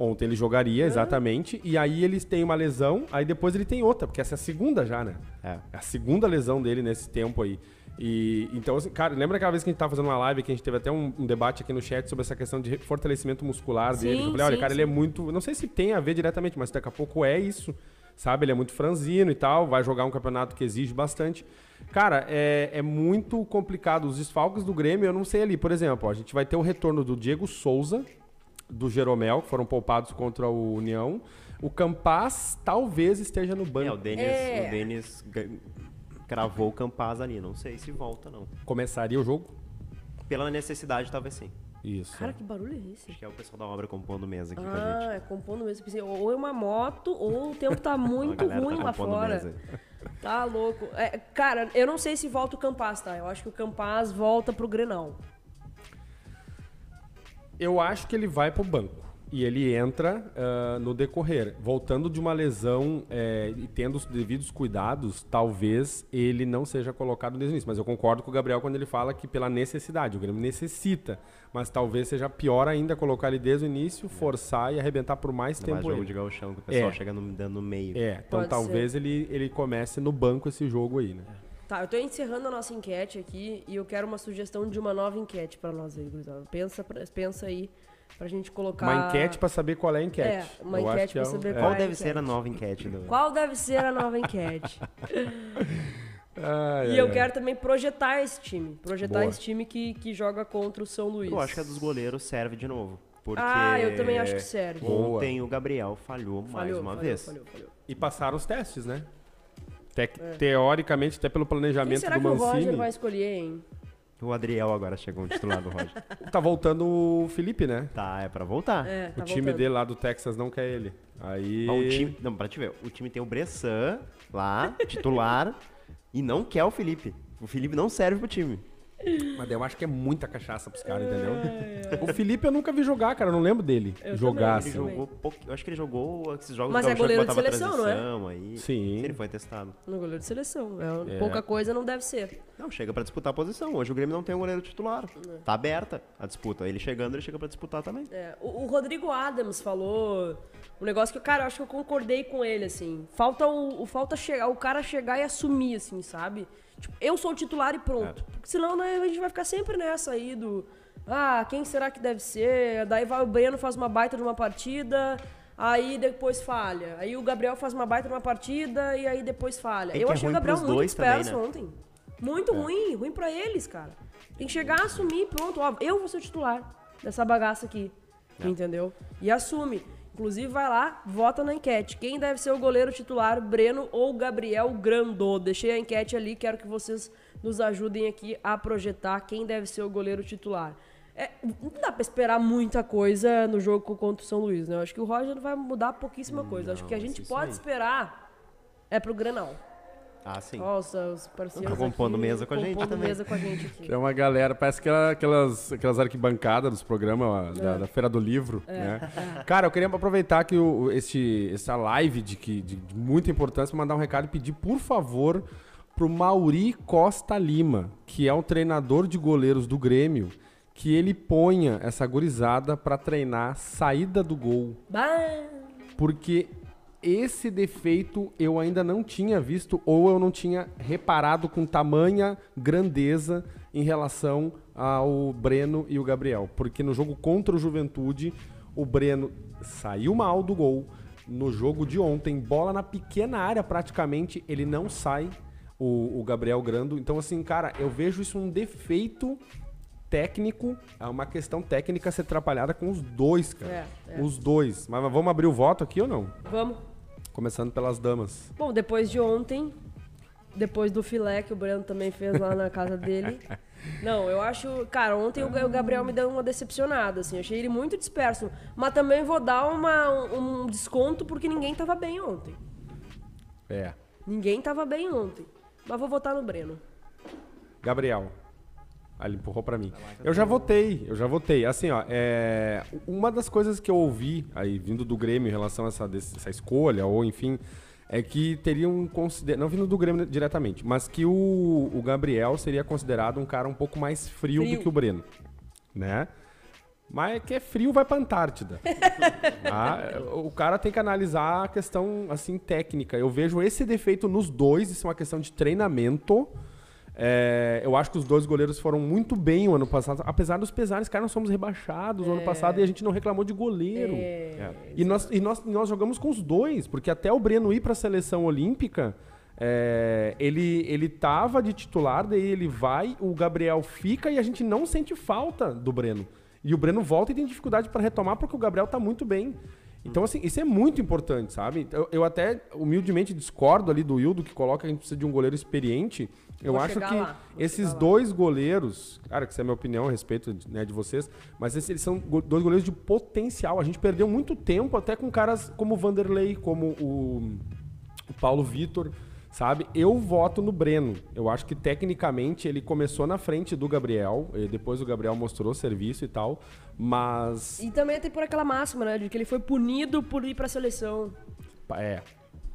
Ontem ele jogaria, exatamente. E aí eles têm uma lesão, aí depois ele tem outra, porque essa é a segunda já, né? É. é a segunda lesão dele nesse tempo aí. E, então, assim, cara, lembra aquela vez que a gente tava fazendo uma live que a gente teve até um, um debate aqui no chat sobre essa questão de fortalecimento muscular sim, dele? Eu falei, olha, sim, cara, sim. ele é muito. Não sei se tem a ver diretamente, mas daqui a pouco é isso. Sabe? Ele é muito franzino e tal, vai jogar um campeonato que exige bastante. Cara, é, é muito complicado. Os desfalques do Grêmio, eu não sei ali. Por exemplo, ó, a gente vai ter o retorno do Diego Souza, do Jeromel, que foram poupados contra o União. O Campaz talvez esteja no banco. É, o Denis, é. o Denis cravou o Campaz ali. Não sei se volta, não. Começaria o jogo? Pela necessidade, talvez sim. Isso. Cara, que barulho é esse? Acho que é o pessoal da obra compondo mesa aqui ah, com a gente. Ah, é compondo mesa. Ou é uma moto, ou o tempo tá muito ruim tá lá fora. Mesa. Tá louco. É, cara, eu não sei se volta o Campaz, tá? Eu acho que o Campaz volta pro Grenal. Eu acho que ele vai pro banco. E ele entra uh, no decorrer. Voltando de uma lesão é, e tendo os devidos cuidados, talvez ele não seja colocado desde o início. Mas eu concordo com o Gabriel quando ele fala que pela necessidade, o Grêmio necessita. Mas talvez seja pior ainda colocar ele desde o início, é. forçar e arrebentar por mais tempo. Mais jogo ele. de gauchão, que o pessoal é. chega no, no meio. É, então Pode talvez ele, ele comece no banco esse jogo aí, né? Tá, eu tô encerrando a nossa enquete aqui e eu quero uma sugestão de uma nova enquete para nós aí, Gustavo. Pensa, pensa aí pra gente colocar. Uma enquete para saber qual é a enquete. É, uma eu enquete pra é saber qual, qual é deve ser a nova enquete. Do... Qual deve ser a nova enquete? e eu quero também projetar esse time. Projetar Boa. esse time que, que joga contra o São Luís. Eu acho que a dos goleros serve de novo. Porque ah, eu também acho que serve. Ontem o Gabriel falhou, falhou mais uma falhou, vez. Falhou, falhou. E passaram os testes, né? Te é. Teoricamente, até pelo planejamento Quem será do Mancini. que o Roger vai escolher, hein? O Adriel agora chegou no titular do Roger. tá voltando o Felipe, né? Tá, é pra voltar. É, tá o time voltando. dele lá do Texas não quer ele. Aí. o time, não, pra te ver, o time tem o Bressan lá, titular, e não quer o Felipe. O Felipe não serve pro time. Mas eu acho que é muita cachaça pros caras, entendeu? O Felipe eu nunca vi jogar, cara. Eu não lembro dele Eu jogar também, Ele assim. também. jogou pouco. Eu acho que ele jogou esses jogos Mas é goleiro de seleção, não é? Aí, Sim. Ele foi testado. No goleiro de seleção. É, É. Pouca coisa não deve ser. Não, chega pra disputar a posição. Hoje o Grêmio não tem um goleiro titular. Tá aberta a disputa. Ele chegando, ele chega pra disputar também. É, o, o Rodrigo Adams falou um negócio que, cara, eu acho que eu concordei com ele, assim. Falta o, o- falta chegar, o cara chegar e assumir, assim, sabe? Tipo, eu sou o titular e pronto. Porque senão né, a gente vai ficar sempre nessa aí do. Ah, quem será que deve ser? Daí vai o Breno faz uma baita de uma partida, aí depois falha. Aí o Gabriel faz uma baita de uma partida e aí depois falha. É eu é achei o ruim Gabriel muito dois também, disperso né? ontem. Muito ruim, ruim pra eles, cara. Tem que chegar, assumir, pronto. Ó, eu vou ser o titular dessa bagaça aqui. Entendeu? E assume. Inclusive, vai lá, vota na enquete. Quem deve ser o goleiro titular, Breno ou Gabriel Grandô? Deixei a enquete ali, quero que vocês nos ajudem aqui a projetar quem deve ser o goleiro titular. É, não dá pra esperar muita coisa no jogo contra o São Luís, né? Eu acho que o Roger vai mudar pouquíssima coisa. Eu acho que a gente pode aí. esperar é pro Grenal. Ah, sim. Nossa, os parceiros Tá compondo aqui, mesa com a gente compondo também. mesa com a gente aqui. É uma galera, parece aquela- aquelas, aquelas arquibancadas dos programas ó, da, É. da Feira do Livro, né? Cara, eu queria aproveitar que o, este, essa live de, que, de, de muita importância pra mandar um recado e pedir, por favor, pro Mauri Costa Lima, que é o treinador de goleiros do Grêmio, que ele ponha essa gurizada pra treinar saída do gol. Bah! Porque esse defeito eu ainda não tinha visto ou eu não tinha reparado com tamanha grandeza em relação ao Breno e o Gabriel. Porque no jogo contra o Juventude, o Breno saiu mal do gol. No jogo de ontem, bola na pequena área praticamente, ele não sai, o, o Gabriel Grando. Então, assim, cara, eu vejo isso um defeito técnico, é uma questão técnica ser atrapalhada com os dois, cara. É, é. Os dois. Mas vamos abrir o voto aqui ou não? Vamos. Começando pelas damas. Bom, depois de ontem, depois do filé que o Breno também fez lá na casa dele. Não, eu acho. Cara, ontem o Ga- o Gabriel me deu uma decepcionada, assim. Achei ele muito disperso. Mas também vou dar uma, um desconto porque ninguém tava bem ontem. É. Ninguém tava bem ontem. Mas vou votar no Breno. Gabriel. Ah, ele empurrou pra mim. Eu já votei, eu já votei. Assim, ó, é... uma das coisas que eu ouvi aí, vindo do Grêmio em relação a essa, essa escolha, ou enfim, é que teriam considerado, não vindo do Grêmio diretamente, mas que o, o Gabriel seria considerado um cara um pouco mais frio, Frio. do que o Breno, né? Mas é que é frio, vai pra Antártida. Tá? O cara tem que analisar a questão, assim, técnica. Eu vejo esse defeito nos dois, isso é uma questão de treinamento. É, eu acho que os dois goleiros foram muito bem o ano passado. Apesar dos pesares, cara, nós fomos rebaixados o ano passado e a gente não reclamou de goleiro. É, E, nós, e nós, nós jogamos com os dois, porque até o Breno ir pra seleção olímpica, é, ele, ele tava de titular, daí ele vai, o Gabriel fica e a gente não sente falta do Breno. E o Breno volta e tem dificuldade pra retomar porque o Gabriel tá muito bem. Então, assim, isso é muito importante, sabe? Eu, eu até humildemente discordo ali do Wildo, que coloca que a gente precisa de um goleiro experiente. Eu Vou acho que lá, esses dois goleiros, cara, que essa é a minha opinião a respeito né, de vocês, mas esses, eles são go- dois goleiros de potencial. A gente perdeu muito tempo até com caras como o Vanderlei, como o, o Paulo Vitor, sabe? Eu voto no Breno. Eu acho que tecnicamente ele começou na frente do Gabriel, e depois o Gabriel mostrou serviço e tal, mas E também tem por aquela máxima, né? De que ele foi punido por ir pra seleção. é,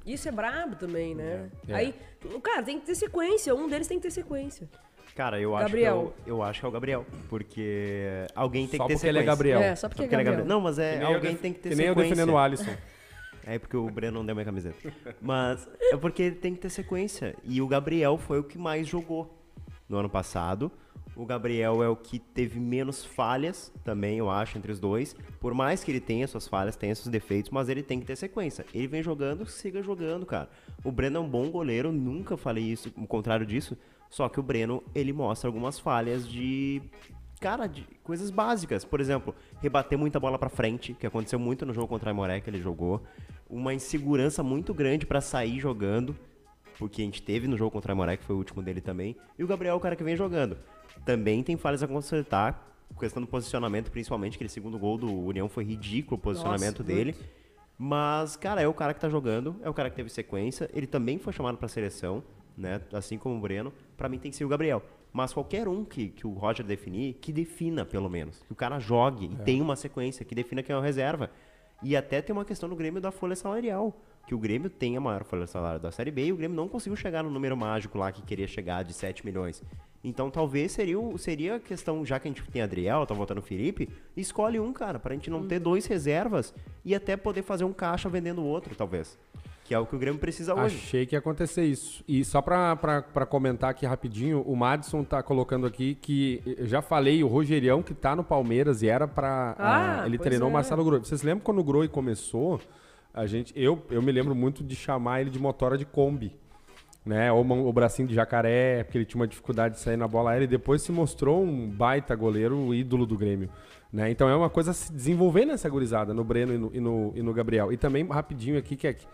Isso é brabo também, né? É. Aí, o cara tem que ter sequência. Um deles tem que ter sequência. Cara, eu acho, que é Gabriel. o, eu acho que é o Gabriel. Porque alguém tem só que ter porque ele é sequência. Gabriel. É, só porque, Porque é ele é Gabriel. Gabriel. Não, mas é, Que eu alguém def- tem que ter que nem eu sequência. defendendo o Alisson. É porque o Breno não deu minha camiseta. Mas é porque ele tem que ter sequência. E o Gabriel foi o que mais jogou no ano passado. O Gabriel é o que teve menos falhas também, eu acho, entre os dois. Por mais que ele tenha suas falhas, tenha seus defeitos, mas ele tem que ter sequência. Ele vem jogando, siga jogando, cara. O Breno é um bom goleiro, nunca falei isso, o contrário disso. Só que o Breno, ele mostra algumas falhas de cara, de coisas básicas. Por exemplo, rebater muita bola pra frente, que aconteceu muito no jogo contra a Moré que ele jogou. Uma insegurança muito grande pra sair jogando, porque a gente teve no jogo contra a Moré, que foi o último dele também. E o Gabriel é o cara que vem jogando. Também tem falhas a consertar, questão do posicionamento, principalmente, aquele segundo gol do União foi ridículo o posicionamento Nossa, dele. Mas, cara, é o cara que tá jogando, é o cara que teve sequência. Ele também foi chamado pra seleção. né? Assim como o Breno, pra mim tem que ser o Gabriel. Mas qualquer um que, que o Roger definir, que defina, pelo menos. Que o cara jogue e tenha uma sequência, que defina quem é o reserva. E até tem uma questão no Grêmio da folha salarial. Que o Grêmio tem a maior folha salarial da Série B e o Grêmio não conseguiu chegar no número mágico lá que queria chegar de 7 milhões. Então talvez seria, o- seria a questão, já que a gente tem Adriel, tá voltando o Felipe, escolhe um, cara, pra gente não ter dois reservas e até poder fazer um caixa vendendo o outro, talvez. Que é o que o Grêmio precisa hoje. Achei que ia acontecer isso. E só pra comentar aqui rapidinho, o Madison tá colocando aqui que eu já falei, o Rogerião que tá no Palmeiras e era pra. Ah, ah, ele treinou o é. Marcelo Groi. Vocês lembram quando o Groi começou? A gente, eu, eu me lembro muito de chamar ele de motora de Kombi. Né? Ou o bracinho de jacaré, porque ele tinha uma dificuldade de sair na bola aérea e depois se mostrou um baita goleiro, ídolo do Grêmio. Né? Então é uma coisa a se desenvolver nessa gurizada, no Breno e no, e no, e no Gabriel. E também, rapidinho aqui, que é que,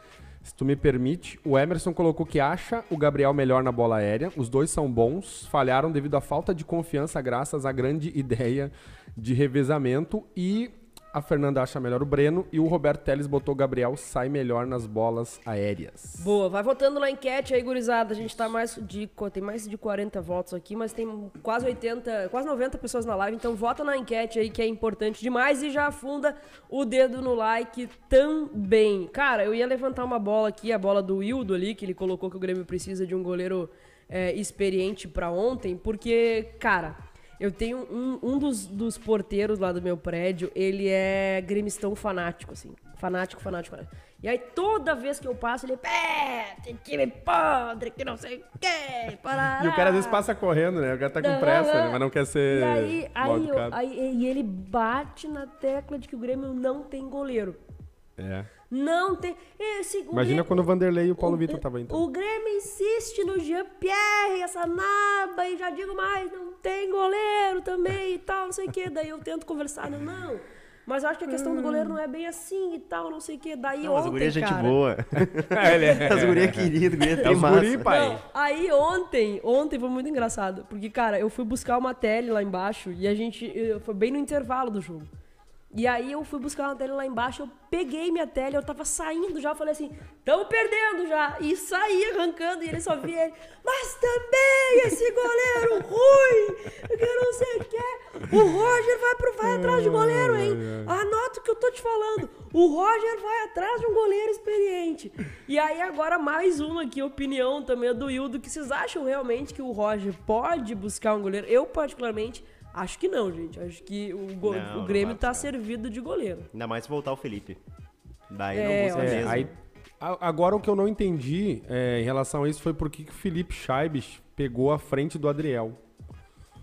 se tu me permite, o Emerson colocou que acha o Gabriel melhor na bola aérea. Os dois são bons, falharam devido à falta de confiança, graças à grande ideia de revezamento. E a Fernanda acha melhor o Breno. E o Roberto Teles botou o Gabriel sai melhor nas bolas aéreas. Boa, vai votando na enquete aí, gurizada. A gente tá mais de. Tem mais de 40 votos aqui, mas tem quase 80, quase 90 pessoas na live. Então vota na enquete aí que é importante demais e já afunda o dedo no like também. Cara, eu ia levantar uma bola aqui, a bola do Wildo ali, que ele colocou que o Grêmio precisa de um goleiro é, experiente pra ontem, porque, cara. Eu tenho um, um dos, dos porteiros lá do meu prédio, ele é gremistão fanático, assim. Fanático, fanático, fanático. E aí toda vez que eu passo, ele, é, tem time podre, que não sei o quê, parará. E o cara às vezes passa correndo, né? O cara tá com pressa, né? mas não quer ser E aí, aí, eu- aí- e ele bate na tecla de que o Grêmio não tem goleiro. É. Não tem. Esse, Imagina Grêmio- quando o Vanderlei e o Paulo o- Vitor estavam então. O Grêmio insiste no Jean-Pierre, essa naba, e já digo mais, não tem goleiro também e tal, não sei o quê. Daí eu tento conversar, não, não. Mas eu acho que a questão do goleiro não é bem assim e tal, não sei o quê. Daí Não, mas ontem, o guri é gente boa. Ele é. As guri é querido, o guri é É tem os massa. guri, pai. Não, aí ontem, ontem foi muito engraçado, porque, cara, eu fui buscar uma tele lá embaixo e a gente, eu- foi bem no intervalo do jogo. E aí eu fui buscar uma tele lá embaixo, eu peguei minha tele, eu tava saindo já, eu falei assim, tamo perdendo já. E saí arrancando, e ele só via ele, mas também esse goleiro ruim, que não sei o que. O Roger vai, pro, vai atrás de goleiro, hein? Anota o que eu tô te falando. O Roger vai atrás de um goleiro experiente. E aí agora mais uma aqui, opinião também do Hildo, que vocês acham realmente que o Roger pode buscar um goleiro? Eu particularmente acho que não, gente. Acho que o, go- Não, o Grêmio tá servido de goleiro. Ainda mais se voltar o Felipe. Daí É, não busca É, mesmo. aí, agora o que eu não entendi é, em relação a isso foi por que que o Felipe Chaibes pegou a frente do Adriel.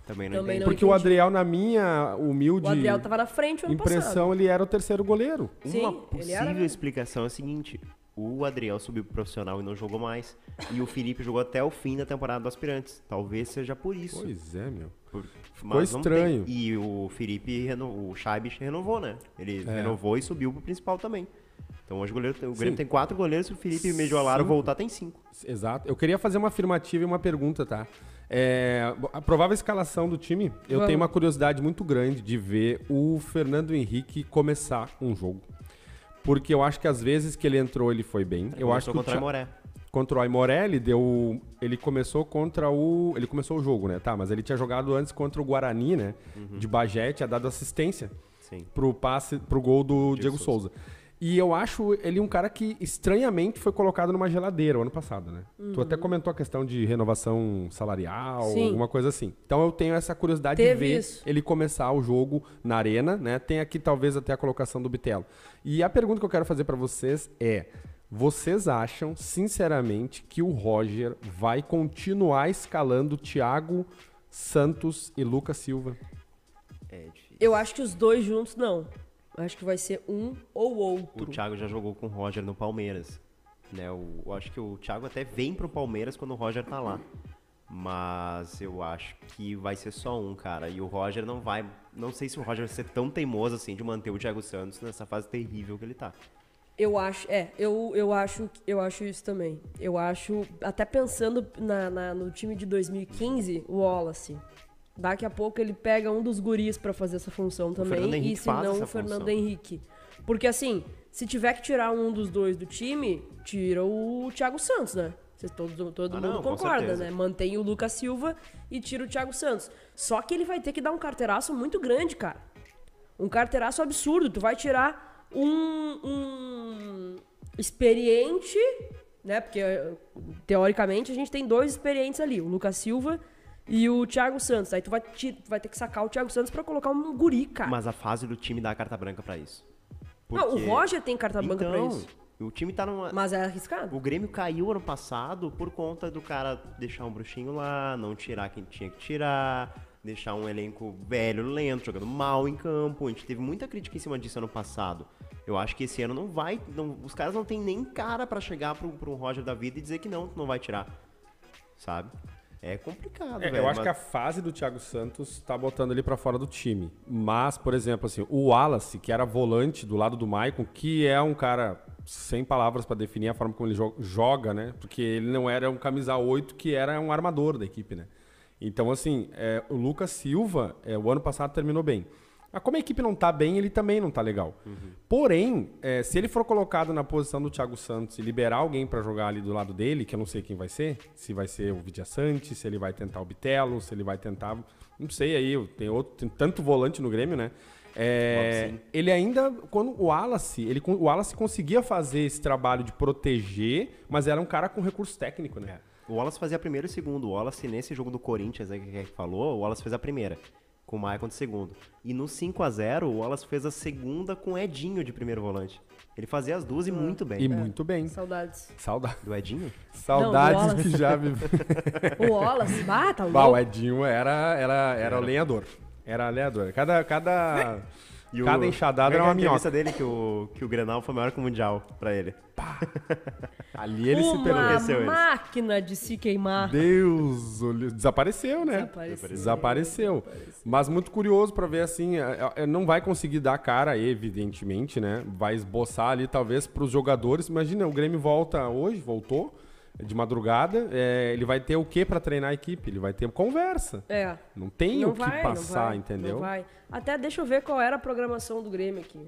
Também não Também entendi. não Porque o entendi. Adriel, na minha humilde O Adriel tava na frente o ano impressão, passado. ele era o terceiro goleiro. Sim, Uma ele era possível mesmo. explicação é a seguinte: o Adriel subiu pro profissional e não jogou mais. E o Felipe jogou até o fim da temporada do Aspirantes. Talvez seja por isso. Pois é, meu. Por- Ficou mas não estranho. tem. E o Felipe, reno... o Chaibes renovou, né? Ele É. renovou e subiu pro principal também. Então hoje o, goleiro, o Grêmio Sim. tem quatro goleiros, se o Felipe Mediolaro voltar, tem cinco. Exato. Eu queria fazer uma afirmativa e uma pergunta, tá? É, a provável escalação do time, eu Vamos. tenho uma curiosidade muito grande de ver o Fernando Henrique começar um jogo. Porque eu acho que às vezes que ele entrou, ele foi bem. eu acho que o contra Moré. Contra o Aimoré, ele deu. Ele começou contra o. Ele começou o jogo, né? Tá, mas ele tinha jogado antes contra o Guarani, né? De Bagé, tinha dado assistência Sim. pro passe, pro gol do Diego, Souza. E eu acho ele um cara que estranhamente foi colocado numa geladeira o ano passado, né? Tu até comentou a questão de renovação salarial, Sim. alguma coisa assim. Então eu tenho essa curiosidade Teve de ver isso. ele começar o jogo na arena, né? Tem aqui talvez até a colocação do Bitelo. E a pergunta que eu quero fazer pra vocês é: vocês acham, sinceramente, que o Roger vai continuar escalando Thiago Santos e Lucas Silva? É difícil. Eu acho que os dois juntos não. Acho que vai ser um ou O outro. Thiago já jogou com o Roger no Palmeiras. Né? O, eu acho que o Thiago até vem pro Palmeiras quando o Roger tá lá. Mas eu acho que vai ser só um, cara. E o Roger não vai. Não sei se o Roger vai ser tão teimoso assim de manter o Thiago Santos nessa fase terrível que ele tá. Eu acho, é, eu, eu acho, eu acho isso também. Eu acho, até pensando na, na- no time de 2015, o Wallace. Daqui a pouco ele pega um dos guris pra fazer essa função também. Fernando E se não, o Fernando função. Henrique. Porque assim, se tiver que tirar um dos dois do time, tira o Thiago Santos, né? Vocês, todo todo Ah, mundo não, concorda, né? Mantém o Lucas Silva e tira o Thiago Santos. Só que ele vai ter que dar um carteiraço muito grande, cara. Um carteiraço absurdo. Tu vai tirar um, um experiente, né? Porque teoricamente a gente tem dois experientes ali, o Lucas Silva e o Thiago Santos. Aí tu vai, tu vai ter que sacar o Thiago Santos pra colocar um guri, cara. Mas a fase do time dá a carta branca pra isso. Não, o Porque- Roger tem carta branca pra Então, isso. o time tá numa... Mas é arriscado. O Grêmio caiu ano passado por conta do cara deixar um bruxinho lá, não tirar quem tinha que tirar, deixar um elenco velho, lento, jogando mal em campo. A gente teve muita crítica em cima disso ano passado. Eu acho que esse ano não vai. não- os caras não tem nem cara pra chegar pro, pro Roger da vida e dizer que não, não vai tirar. Sabe? É complicado, É, velho. eu acho mas- que a fase do Thiago Santos tá botando ele pra fora do time. Mas, por exemplo, assim, o Wallace, que era volante do lado do Maicon, que é um cara sem palavras pra definir a forma como ele jo- joga, né? Porque ele não era um camisa 8, que era um armador da equipe, né? Então, assim, é, o Lucas Silva, é, o ano passado terminou bem. Mas como a equipe não tá bem, ele também não tá legal. Porém, é, se ele for colocado na posição do Thiago Santos e liberar alguém pra jogar ali do lado dele, que eu não sei quem vai ser, se vai ser o Vidia Sante, se ele vai tentar o Bitelo, se ele vai tentar. Não sei aí, tem, outro, tem tanto volante no Grêmio, né? É, ele ainda, quando o Wallace, ele, o Wallace conseguia fazer esse trabalho de proteger, mas era um cara com recurso técnico, né? O Wallace fazia primeiro e segundo. O Wallace, nesse jogo do Corinthians aí que a gente falou, o Wallace fez a primeira. Com o Maicon de segundo. E no 5 a 0 o Wallace fez a segunda com o Edinho de primeiro volante. Ele fazia as duas e muito bem. E muito bem. Saudades. Saudade. Do Edinho? Saudades Wallace. que já vive. O Wallace, bah, tá Bah, o louco. Edinho era, era, era o lenhador. Era lenhador. Cada, cada, cada enxadada era Como é uma que é a entrevista minhoca. dele que o, que o Grenal foi maior que o Mundial pra ele. Ali ele se Uma perdeu. Eles. máquina de se queimar. Deus, olhe- desapareceu, né? Desapareceu. Desapareceu. Mas muito curioso pra ver assim, é- não vai conseguir dar cara, evidentemente, né? Vai esboçar ali talvez pros jogadores. Imagina, o Grêmio volta hoje, voltou de madrugada, é, ele vai ter o que pra treinar a equipe? Ele vai ter conversa. É. Não tem não o que vai, passar, não vai, entendeu? Não vai. Até deixa eu ver qual era a programação do Grêmio aqui.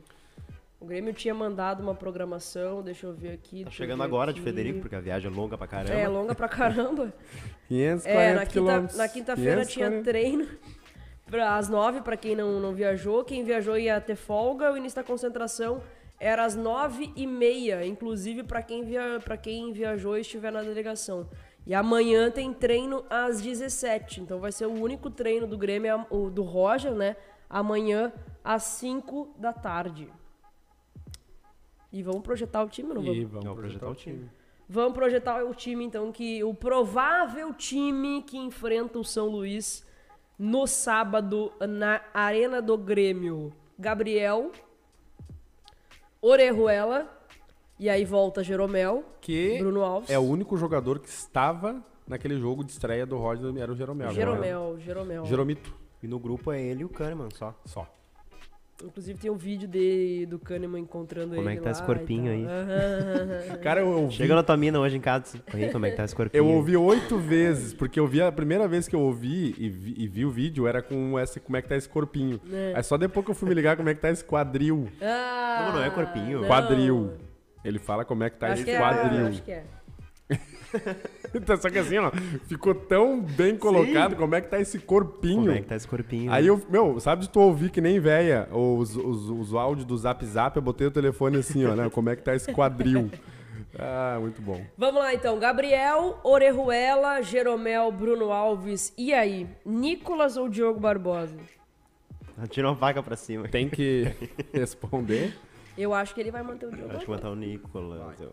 O Grêmio tinha mandado uma programação, deixa eu ver aqui. Tá chegando agora de aqui. Federico, porque a viagem é longa pra caramba. É, longa pra caramba. 540 É, na, quinta, quilômetros. na quinta-feira tinha 540. treino às nove pra quem não, não viajou. Quem viajou ia ter folga. O início da concentração era às nove e meia, inclusive pra quem, via, quem viajou e estiver na delegação. E amanhã tem treino às 17. Então vai ser o único treino do Grêmio, do Roger, né? Amanhã às 5 da tarde. E vamos projetar o time não vamos? E vamos Vamos projetar o time. Vamos projetar o time, então, que o provável time que enfrenta o São Luís no sábado na Arena do Grêmio. Gabriel, Orejuela, e aí volta Jeromel, Que Bruno Alves. é o único jogador que estava naquele jogo de estreia do Roger, era o Jeromel. né? Jeromel, Jeromel. Jeromito. E no grupo é ele e o Kahneman só. Só. Inclusive tem um vídeo de, do Kahneman encontrando Como ele é que tá lá esse corpinho aí? Cara, eu ouvi, Chega na tua mina hoje em casa. Aí, como é que tá esse corpinho? eu ouvi oito vezes, porque eu vi a primeira vez que eu ouvi e vi, e vi o vídeo era com esse, como é que tá esse corpinho. É. Aí só depois que eu fui me ligar como é que tá esse quadril. Ah, Não, não é corpinho. não. Quadril. Ele fala como é que tá Acho esse que é, quadril. acho que é. Então, Só que assim, ó, ficou tão bem colocado como é que tá esse corpinho. Como é que tá esse corpinho? Aí eu, meu, sabe de tu ouvir que nem véia os, os, os áudios do Zap Zap, eu botei o telefone assim, ó, né? Como é que tá esse quadril. Ah, muito bom. Vamos lá então, Gabriel, Orejuela, Jeromel, Bruno Alves, e aí? Nicolas ou Diogo Barbosa? Tira uma vaca pra cima. Tem que responder. Eu acho que ele vai manter o Diogo Acho que Barbosa. botar o Nicolas. eu-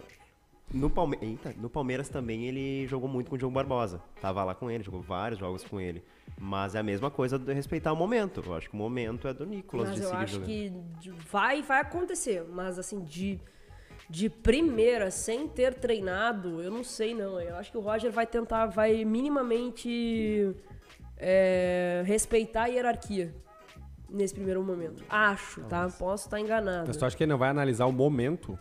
No, Palme... Eita, no Palmeiras também ele jogou muito com o Diogo Barbosa. Tava lá com ele, jogou vários jogos com ele. Mas é a mesma coisa de respeitar o momento. Eu acho que o momento é do Nicolas Mas de eu seguir acho jogando. que vai, vai acontecer, mas assim, de, de primeira, sem ter treinado, eu não sei não. Eu acho que o Roger vai tentar, vai minimamente é, respeitar a hierarquia nesse primeiro momento. Acho, tá? Posso estar enganado. Mas tu acha que ele não vai analisar o momento?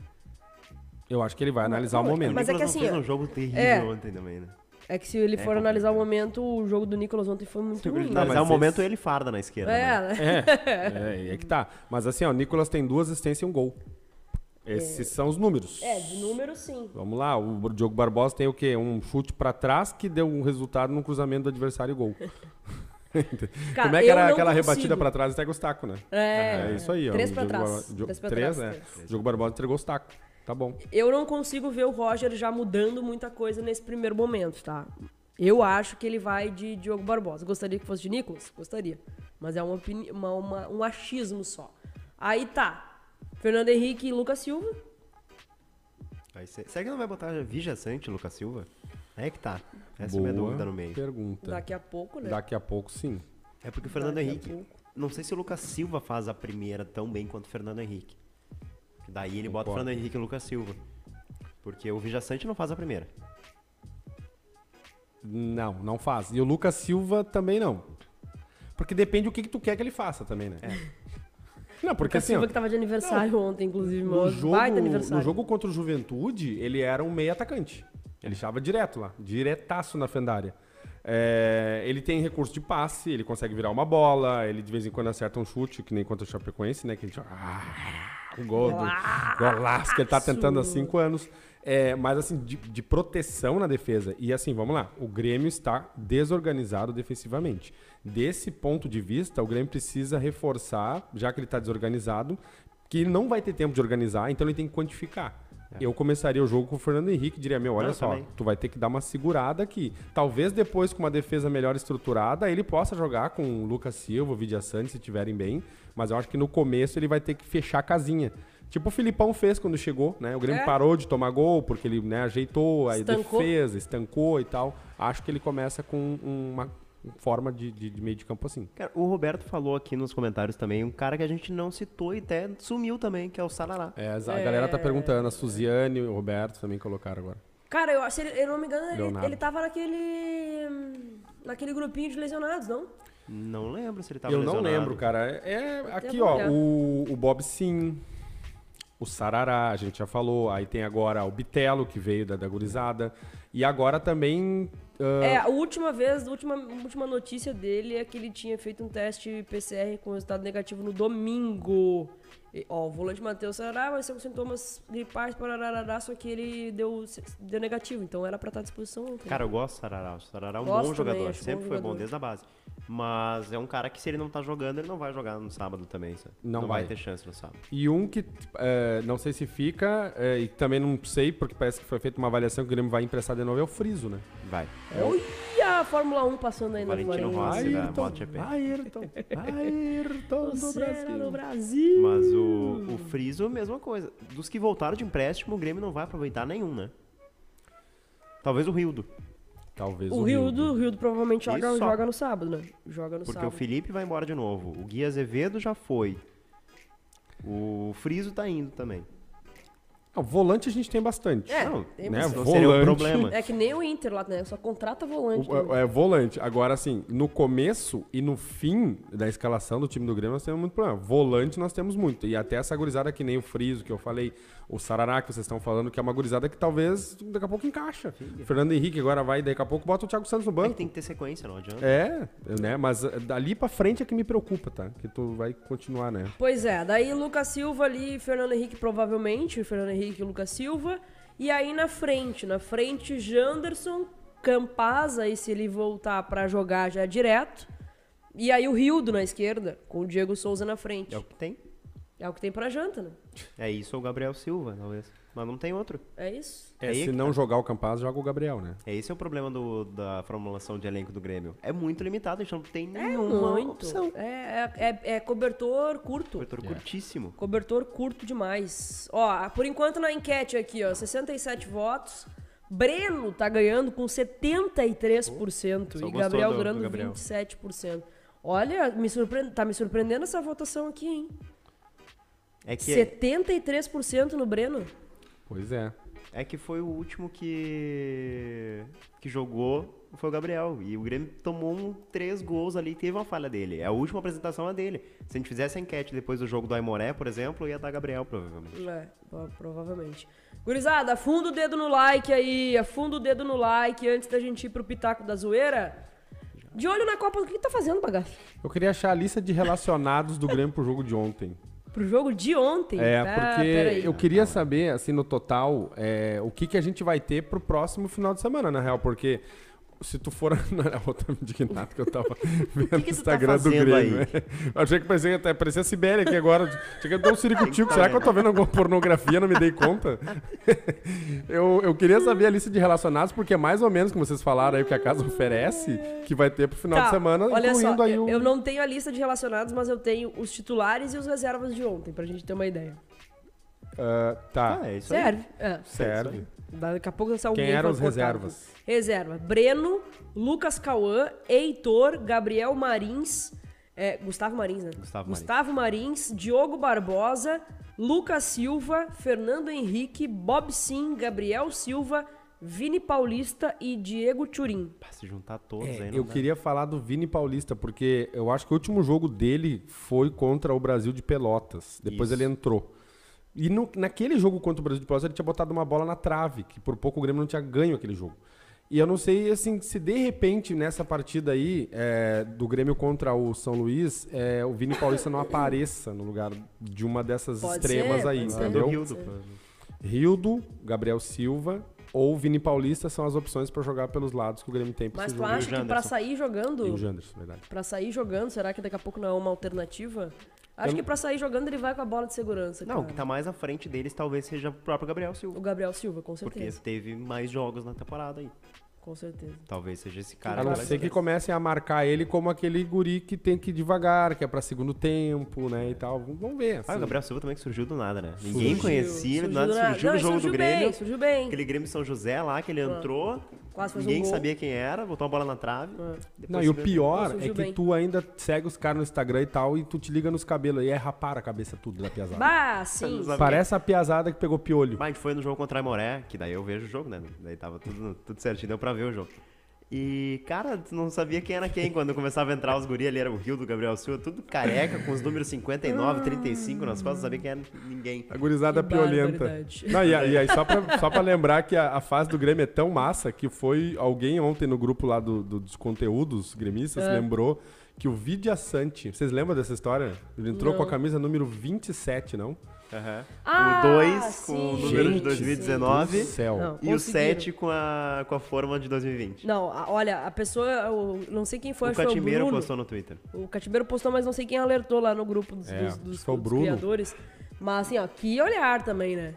Eu acho que ele vai analisar não, o momento. mas é Nicolas que não assim, fez um jogo terrível é. ontem também, né? É que se ele for analisar o momento, o jogo do Nicolas ontem foi muito ruim. Mas mas é o momento ele farda na esquerda. É, né? É, é, é que tá. Mas assim, ó, o Nicolas tem duas assistências e um gol. Esses são os números. É, de número sim. Vamos lá, o Diogo Barbosa tem o quê? Um chute pra trás que deu um resultado num cruzamento do adversário e gol. Cara, Como é que era aquela consigo. rebatida pra trás até o taco, né? É, É isso aí, ó. Três O pra Diogo trás. Bar- Diogo- Três trás, né? três. O Diogo Barbosa entregou os tacos. Tá bom. Eu não consigo ver o Roger já mudando muita coisa nesse primeiro momento, tá? Eu acho que ele vai de Diogo Barbosa. Gostaria que fosse de Nicolas? Gostaria. Mas é uma, opini- uma- uma- um achismo só. Aí tá. Fernando Henrique e Lucas Silva. Ser- Será que não vai botar Vija Sante, Lucas Silva? É que tá. Essa é a minha Boa dúvida no meio. pergunta. Daqui a pouco, né? Daqui a pouco, sim. É porque o Fernando Daqui Henrique. Não sei se o Lucas Silva faz a primeira tão bem quanto o Fernando Henrique. Daí ele bota o. Fernando Henrique e o Lucas Silva. Porque o Vija Sante não faz a primeira. Não, não faz. E o Lucas Silva também não. Porque depende do que, que tu quer que ele faça também, né? Não, porque Lucas assim, Silva ó, que tava de aniversário ontem, inclusive. no jogo, baita aniversário. no jogo contra o Juventude, ele era um meio atacante. Ele estava direto lá, diretaço na fendária. É, ele tem recurso de passe, ele consegue virar uma bola, ele de vez em quando acerta um chute, que nem contra o Chapecoense, né? Que ele joga. Um gol do golaço que ele tá tentando há cinco anos. É, mas assim, de, de proteção na defesa. E assim, vamos lá, o Grêmio está desorganizado defensivamente. Desse ponto de vista, o Grêmio precisa reforçar, já que ele está desorganizado, que ele não vai ter tempo de organizar, então ele tem que quantificar. Eu começaria o jogo com o Fernando Henrique e diria, meu, olha Eu só, também. tu vai ter que dar uma segurada aqui. Talvez depois, com uma defesa melhor estruturada, ele possa jogar com o Lucas Silva, o Vidia Santos, se estiverem bem. Mas eu acho que no começo ele vai ter que fechar a casinha. Tipo o Filipão fez quando chegou, né? O Grêmio É. parou de tomar gol, porque ele né, ajeitou a Estancou. defesa, estancou e tal. Acho que ele começa com uma forma de, de- de meio de campo assim. Cara, o Roberto falou aqui nos comentários também, um cara que a gente não citou e até sumiu também, que é o Sarará. É, a galera tá perguntando, a Suziane e o Roberto também colocaram agora. Cara, eu, se ele- eu não me engano, ele, ele tava naquele. naquele grupinho de lesionados, não? Não lembro se ele tava Eu não lesionado. lembro, cara. É aqui, vou ó, olhar. o, o Bob Sim, o Sarará, a gente já falou. Aí tem agora o Bitelo, que veio da, da gurizada. E agora também. Ah, É, a última vez, a última, a última notícia dele é que ele tinha feito um teste PCR com resultado negativo no domingo. E, ó, o volante Matheus Sarará vai ser com sintomas gripais, pararará, só que ele deu, deu negativo, então era pra estar à disposição ontem. Cara, eu gosto do Sarará. O Sarará é um Gosto bom também, jogador. acho bom Sempre foi bom jogador. desde a base. Mas é um cara que se ele não tá jogando, ele não vai jogar no sábado também. sabe? Não vai. vai. ter chance no sábado. E um que é, não sei se fica, é, e também não sei, porque parece que foi feita uma avaliação que o Grêmio vai emprestar de novo, é o Friso, né? Vai. Olha a Fórmula 1 passando aí na Valentino. Rossi da MotoGP. Ayrton, Ayrton do Brasil. no Brasil. Mas o, o Friso, mesma coisa. Dos que voltaram de empréstimo, o Grêmio não vai aproveitar nenhum, né? Talvez o Rildo. Talvez O Rildo, o Rildo provavelmente joga, joga no sábado, né? Joga no Porque sábado. o Felipe vai embora de novo. O Gui Azevedo já foi. O Friso tá indo também. Ah, volante a gente tem bastante. É, Não, tem né? bastante. Não seria um Volante. problema. É que nem o Inter lá, né? Só contrata volante. O- também. é, é volante. Agora, assim, no começo e no fim da escalação do time do Grêmio, nós temos muito problema. Volante nós temos muito. E até essa gurizada que nem o Friso, que eu falei, o Sarará, que vocês estão falando, que é uma gurizada que talvez daqui a pouco encaixa. O Fernando Henrique agora vai, daqui a pouco bota o Thiago Santos no É que banco. tem que ter sequência, não adianta. É, né? Mas eh, dali pra frente é que me preocupa, tá? Que tu vai continuar, né? Pois é, daí Lucas Silva ali, Fernando Henrique provavelmente, Fernando Henrique e Lucas Silva. E aí na frente, na frente Janderson, Campaz, aí se ele voltar pra jogar já é direto. E aí o Rildo na esquerda, com o Diego Souza na frente. É o que tem. É o que tem pra janta, né? É isso ou o Gabriel Silva, talvez. Mas não tem outro. É isso. É, Aí se não jogar o Campaz, joga o Gabriel, né? É esse é o problema do- da formulação de elenco do Grêmio. É muito limitado, a gente não tem É nenhuma muito. opção. É, é, é- é cobertor curto. Cobertor curtíssimo. Cobertor curto demais. Ó, por enquanto na enquete aqui, ó, 67 votos. Breno tá ganhando com 73% Só e Gabriel do- do Grando Gabriel. 27%. Olha, me surpre... tá me surpreendendo essa votação aqui, hein? É que, 73% no Breno. Pois é. é que foi o último que, que jogou, foi o Gabriel. E o Grêmio tomou um, três gols ali, teve uma falha dele. A última apresentação é dele. Se a gente fizesse a enquete depois do jogo do Aimoré, por exemplo, ia dar Gabriel, provavelmente. É, pro- provavelmente. Gurizada, afunda o dedo no like aí, afunda o dedo no like antes da gente ir pro Pitaco da Zoeira. De olho na Copa, o que que tá fazendo, bagaço? Eu queria achar a lista de relacionados do Grêmio pro jogo de ontem. Pro jogo de ontem? É, Ah, porque eu queria saber, assim, no total, é, o que, que a gente vai ter pro próximo final de semana, na real, porque se tu for. Não, eu tô indignado que eu tava vendo que o tu tá Instagram do fazendo Grêmio. aí? né? Eu achei que parecia, até parecia a Sibéria aqui agora. Tinha que dar um ciricutico. Será que eu tô vendo alguma pornografia? Não me dei conta. eu, eu queria saber a lista de relacionados, porque é mais ou menos como vocês falaram aí o que a casa oferece, que vai ter pro final Tá, de semana, olha incluindo só, aí eu, o. eu não tenho a lista de relacionados, mas eu tenho os titulares e os reservas de ontem, pra gente ter uma ideia. Ah, tá, Ah, é isso aí. Serve? É. serve. Daqui a pouco se alguém Quem eram os cortar. reservas? Reserva. Breno, Lucas Cauã, Heitor, Gabriel Marins, é, Gustavo Marins, né? Gustavo Marins, Diogo Barbosa, Lucas Silva, Fernando Henrique, Bob Sim, Gabriel Silva, Vini Paulista e Diego Turim. Pra se juntar todos É, aí, não eu dá. queria falar do Vini Paulista, porque eu acho que o último jogo dele foi contra o Brasil de Pelotas. Depois Isso. ele entrou. E no- naquele jogo contra o Brasil de Pelotas, ele tinha botado uma bola na trave, que por pouco o Grêmio não tinha ganho aquele jogo. E eu não sei, assim, se de repente nessa partida aí, é, do Grêmio contra o São Luís, é, o Vini Paulista não apareça no lugar de uma dessas Pode extremas ser, aí, entendeu? Rildo, provavelmente. Rildo, Gabriel Silva ou Vini Paulista são as opções pra jogar pelos lados que o Grêmio tem pra Mas tu jogo. acha que pra Janderson. sair E o jogando, Janderson, verdade. pra sair jogando, será que daqui a pouco não é uma alternativa? Acho Eu que pra sair jogando ele vai com a bola de segurança, Não, o cara. que tá mais à frente deles talvez seja o próprio Gabriel O Silva. Gabriel Silva, com Porque certeza. teve mais jogos na temporada aí. Com certeza. Talvez seja esse cara. A não ser que comecem a marcar ele como aquele guri que tem que ir devagar, que é pra segundo tempo, né, e tal. Vamos ver. Ah, assim. o Gabriel Silva também que surgiu do nada, né? Ninguém Surgiu, conhecia, do surgiu nada surgiu Não, no e jogo surgiu do Grêmio. bem, surgiu bem. Aquele Grêmio São José lá, que ele entrou, Quase um ninguém gol. sabia quem era, botou a bola na trave. É. Não, e o pior é que bem. tu ainda segue os caras no Instagram e tal, e tu te liga nos cabelos e é rapar a cabeça tudo da piazada. Bah, sim. Parece a piazada que pegou piolho. Mas foi no jogo contra a Moré, que daí eu vejo o jogo, né? Daí tava tudo, tudo certinho, deu pra ver o jogo. E, cara, tu não sabia quem era quem. Quando começava a entrar os guri ali, era o Rio do Gabriel Silva, tudo careca, com os números 59, 35 nas costas, não sabia quem era ninguém. A gurizada Que piolenta. Não, e, e aí, só pra, só pra lembrar que a, a fase do Grêmio é tão massa que foi alguém ontem no grupo lá do, do- dos conteúdos gremistas É. lembrou que o Vidia Sante. Vocês lembram dessa história? Ele entrou Não. com a camisa número 27, não? Aham. Ah, o 2 com sim. o número de Gente 2019 Do céu. Não. e o Conseguiram. 7 com a, com a forma de 2020. Não, a- olha, a pessoa, eu não sei quem foi, o acho que foi o Catimbeiro Bruno. postou no Twitter. O Catimbeiro postou, mas não sei quem alertou lá no grupo dos, É, dos- dos- dos criadores. Mas assim, ó, que olhar também, né?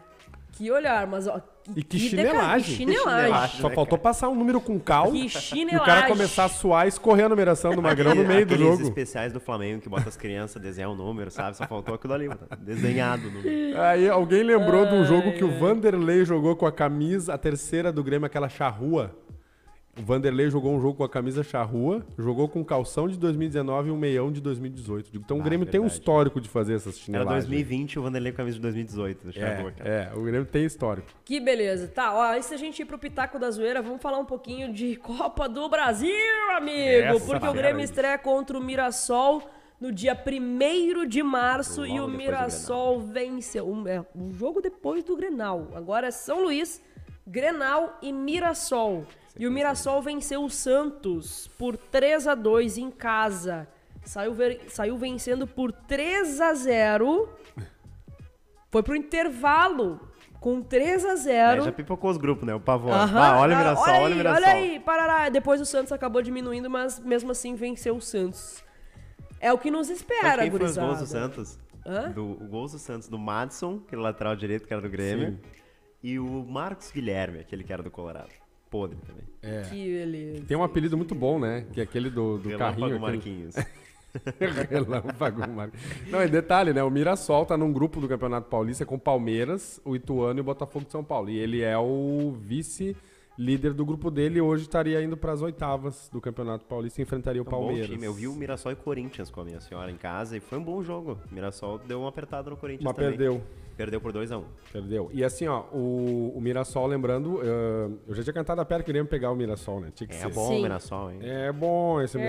Que olhar, mas ó. E que chinelagem. Que chinelagem. chinelagem. Só né, faltou passar um número com cal Que e o chinelagem. cara começar a suar e escorrer a numeração do Magrão no meio do Aqueles jogo. especiais do Flamengo que bota as crianças, desenhar o número, sabe? Só faltou aquilo ali, tá desenhado o número. Aí alguém lembrou de um jogo que o ai. Vanderlei jogou com a camisa, a terceira do Grêmio, aquela charrua. O Vanderlei jogou um jogo com a camisa charrua, jogou com calção de 2019 e um meião de 2018. Digo, Então o Ah, Grêmio tem um histórico de fazer essas Era chinelagens. 2020 o Vanderlei com a camisa de 2018. do Charrua, cara. É, é, o Grêmio tem histórico. Que beleza. Tá, ó, antes da gente ir pro Pitaco da Zoeira, vamos falar um pouquinho de Copa do Brasil, amigo. Essa porque o Grêmio aí. estreia contra o Mirassol no dia 1 de março Logo e o Mirassol venceu. Um, é, um jogo depois do Grenal. Agora é São Luís, Grenal e Mirassol. E o Mirassol venceu o Santos por 3 a 2 em casa. Saiu, ver- saiu vencendo por 3 a 0 Foi pro intervalo com 3 a 0 É, já pipocou os grupos, né? O Pavão. Aham. Ah, olha o Mirassol, olha olha, o Mirassol. Olha aí, parará. Depois o Santos acabou diminuindo, mas mesmo assim venceu o Santos. É o que nos espera, quem foi os gurizada. gols do Santos? Hã? Do, o gols do Santos, do Madison, aquele lateral direito que era do Grêmio. Sim. E o Marcos Guilherme, aquele que era do Colorado. Podre também. É. Que beleza. Tem um apelido muito bom, né? Que é aquele do, do Relâmpago carrinho. aquele- Marquinhos. Relâmpago Marquinhos. Não, e detalhe, né? O Mirassol tá num grupo do Campeonato Paulista com Palmeiras, o Ituano e o Botafogo de São Paulo. E ele é o vice-líder do grupo dele hoje estaria indo pras oitavas do Campeonato Paulista e enfrentaria o É um bom Palmeiras. time. Eu vi o Mirassol e Corinthians com a minha senhora em casa e foi um bom jogo. O Mirassol deu uma apertada no Corinthians Mas também. perdeu. Perdeu por 2x1. Perdeu. E assim, ó, o, o Mirassol, lembrando, eh, eu já tinha cantado a pedra que queríamos pegar o Mirassol, né? Tinha que É ser. bom Sim. o Mirassol, hein? É bom esse É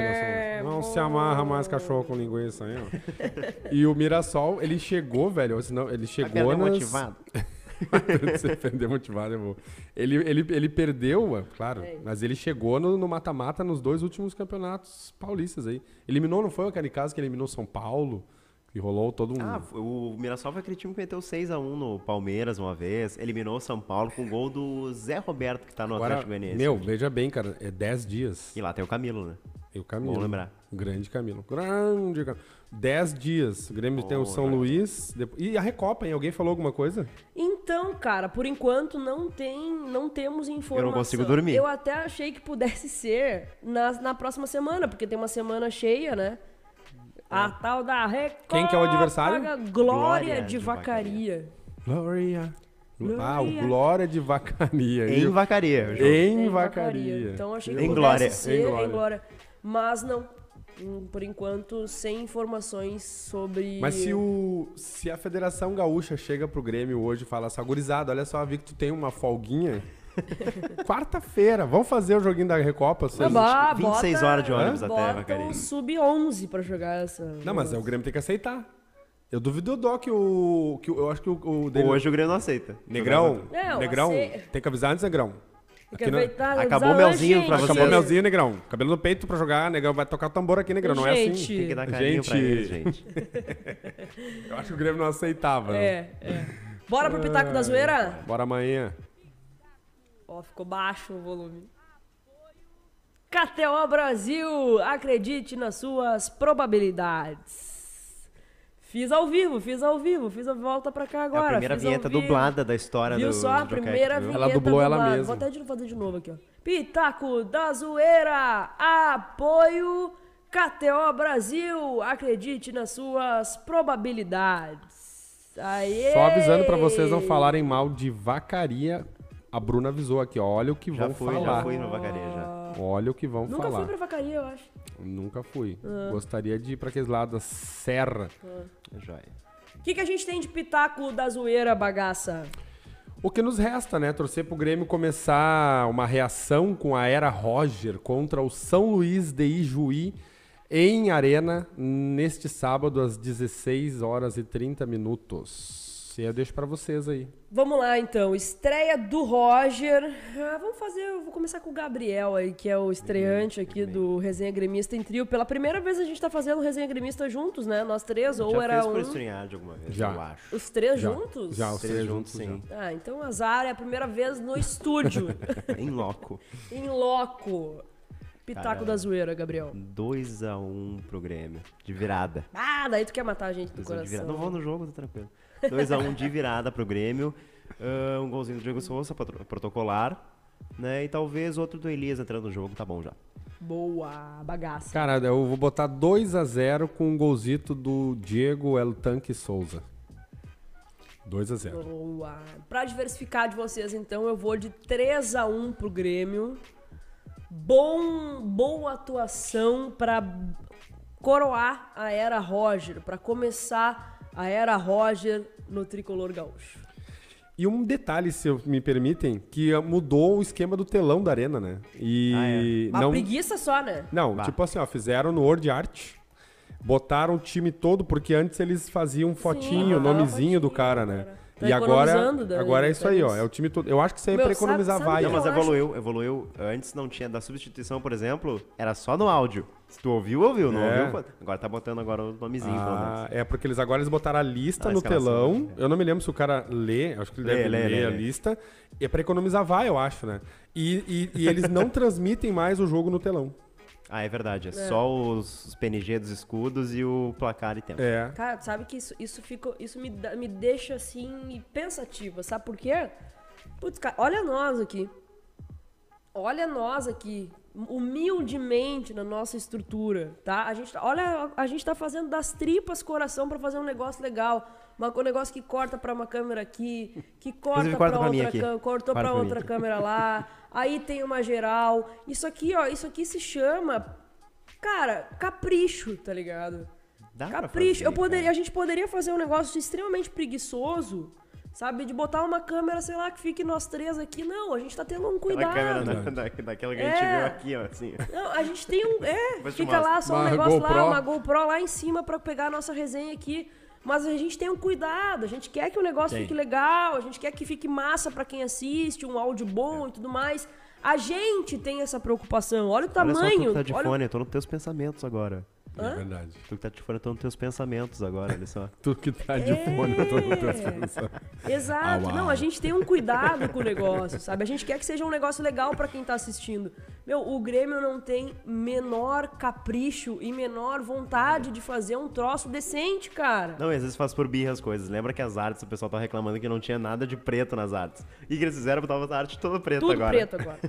Mirassol. Não bom. se amarra mais cachorro com linguiça aí, ó. e o Mirassol, ele chegou, velho, senão, ele Vai chegou nas... motivado. Você perder motivado, eu vou. Ele, ele, ele perdeu, é, claro, É. mas ele chegou no no mata-mata nos dois últimos campeonatos paulistas aí. Eliminou, não foi aquele caso que eliminou São Paulo? Que rolou todo um. Ah, o Mirassol foi aquele time que meteu 6x1 no Palmeiras uma vez, eliminou o São Paulo com o gol do Zé Roberto, que tá no Agora, Atlético Goianiense. meu, veja bem, cara, é 10 dias. E lá tem o Camilo, né? E o Camilo. Bom lembrar. O grande Camilo. Grande Camilo. 10 dias. O Grêmio tem o São. Luís. depois- E a Recopa, hein? Alguém falou alguma coisa? Então, cara, por enquanto não tem, não temos informação. consigo dormir. Eu até achei que pudesse ser na, na próxima semana, porque tem uma semana cheia, né? A tal da Recopa. Quem que é o adversário? Glória, Glória de, de Vacaria. Glória. Ah, o Glória. Glória de Vacaria. Em viu? Vacaria. Em Em Vacaria. Então achei que Em pudesse Glória. ser Em em Glória. Glória. Mas não. Por enquanto, sem informações sobre. Mas se, o, se a Federação Gaúcha chega pro Grêmio hoje e fala assim, gurizada, olha só, vi que tu tem uma folguinha. Quarta-feira, vamos fazer o joguinho da Recopa? Vocês... bah, 26 bota- horas de ônibus até um sub-11 pra jogar essa. Não, mas é, o Grêmio tem que aceitar. Eu duvido do que o. Que o- eu acho que o, o dele- Hoje o Grêmio não aceita. Negrão. Não, Negrão. ace- Tem que avisar antes, Negrão. Aproveitar, Acabou o melzinho gente, pra Acabou vocês. melzinho, Negrão. Cabelo no peito pra jogar, Negrão. Vai tocar tambor aqui, Negrão. Não é assim. Gente. Tem que dar carinho pra Gente. eles, gente. Eu acho que o Grêmio não aceitava. né? É, é. Bora pro Pitaco da Zoeira? Bora amanhã. Ó, ficou baixo o volume. KTO Brasil, acredite nas suas probabilidades. Fiz ao vivo, fiz ao vivo, fiz a volta pra cá É agora. a primeira vinheta dublada da história Viu do só a primeira viu? vinheta Ela dublou ela dublada. mesma. Vou até de- fazer de novo aqui, ó. Pitaco da Zoeira, apoio KTO Brasil, acredite nas suas probabilidades. Aê! Só avisando pra vocês não falarem mal de vacaria. A Bruna avisou aqui, ó. Olha o que Já vão fui, falar. já fui no Vacaria já. Olha o que vão Nunca falar. fui pra vacaria, eu acho. Nunca fui. Gostaria de ir pra aqueles lados da serra. Joia. O que, que a gente tem de pitaco da zoeira, bagaça? O que nos resta, né? Torcer pro Grêmio começar uma reação com a era Roger contra o São Luís de Ijuí em Arena neste sábado às 16 horas e 30 minutos. E eu deixo pra vocês aí. Vamos lá, então. Estreia do Roger. Ah, vamos fazer. Eu vou começar com o Gabriel aí, que é o estreante aqui do Resenha Gremista em Trio. Pela primeira vez a gente tá fazendo Resenha Gremista juntos, né? Nós três, ou Já era fez um. por estrear alguma vez, Já. eu acho. Os três Já. juntos? Já, os Três três juntos, sim. Ah, então azar é a primeira vez no estúdio, em loco. em loco. Pitaco Caramba. da zoeira, Gabriel. 2x1 pro Grêmio. De virada. Ah, daí tu quer matar a gente do 2 a 1 de virada. Não coração. vou no jogo, tô tranquilo. 2x1 de virada pro Grêmio. Ah, um golzinho do Diego Souza, protocolar. Né? E talvez outro do Elias entrando no jogo, tá bom já. Boa, bagaça. Cara, eu vou botar 2 a 0 com um golzito do Diego El Tanque Souza. 2 a 0 Boa. Pra diversificar de vocês, então, eu vou de 3 a 1 pro Grêmio. Bom, boa atuação pra coroar a era Roger, pra começar a era Roger no tricolor gaúcho. E um detalhe, se eu- me permitem, que ah, mudou o esquema do telão da arena, né? E Uma não preguiça só, né? Não, Bah. tipo assim, ó, fizeram no Word Art, botaram o time todo, porque antes eles faziam fotinho, Sim, nomezinho do cara, né? cara. Tá e agora, agora é isso aí, ó, tá é o time todo. Eu acho que isso aí é pra economizar sabe- sabe vaia. Não, mas evoluiu, evoluiu. Antes não tinha da substituição, por exemplo, era só no áudio. Se tu ouviu, ouviu. Não É. ouviu, agora tá botando agora o nomezinho. Ah, é porque eles agora eles botaram a lista Ah, a no telão. né? Eu não me lembro se o cara lê, acho que ele Lê, deve lê, ler lê, a lê. lista. E é pra economizar vaia, eu acho, né? E, e- e eles não transmitem mais o jogo no telão. Ah, é verdade. É, só os, os PNG dos escudos e o placar e tempo. É. Cara, tu sabe que isso, isso, fica, isso me, me deixa assim pensativa, sabe por quê? Putz, cara, olha nós aqui. Olha nós aqui, humildemente na nossa estrutura, tá? A gente, tá- olha, a gente tá fazendo das tripas coração pra fazer um negócio legal. Uma, um negócio que corta pra uma câmera aqui, que corta mim outra câmera, cortou mim. outra câmera lá. Aí tem uma geral. Isso aqui, ó, isso aqui se chama, cara, capricho, tá ligado? Dá Capricho. fazer, eu poderia, cara. a gente poderia fazer um negócio extremamente preguiçoso, sabe? De botar uma câmera, sei lá, que fique nós três aqui. Não, a gente tá tendo um Aquela cuidado. câmera da, da- daquela que a gente É. viu aqui, ó, assim. Não, a gente tem um. É, fica lá só um Uma negócio GoPro. lá, uma GoPro lá em cima pra pegar a nossa resenha aqui. Mas a gente tem um cuidado, a gente quer que o negócio Tem. fique legal, a gente quer que fique massa pra quem assiste, um áudio bom e tudo mais. A gente tem essa preocupação. Olha o Olha só tu tamanho. tá de olha o fone, eu tô nos teus pensamentos agora. É verdade. Tu que tá de fora, estão nos teus pensamentos agora, olha só. Tu que tá de fone, eu tô no teu É. pensando. Exato. Ah, não, a gente tem um cuidado com o negócio, sabe? A gente quer que seja um negócio legal pra quem tá assistindo. Meu, o Grêmio não tem menor capricho e menor vontade de fazer um troço decente, cara. Não, e às vezes faz por birra as coisas. Lembra que as artes, o pessoal tava reclamando que não tinha nada de preto nas artes. E que eles fizeram, botavam a arte toda preta Tudo agora. preto agora.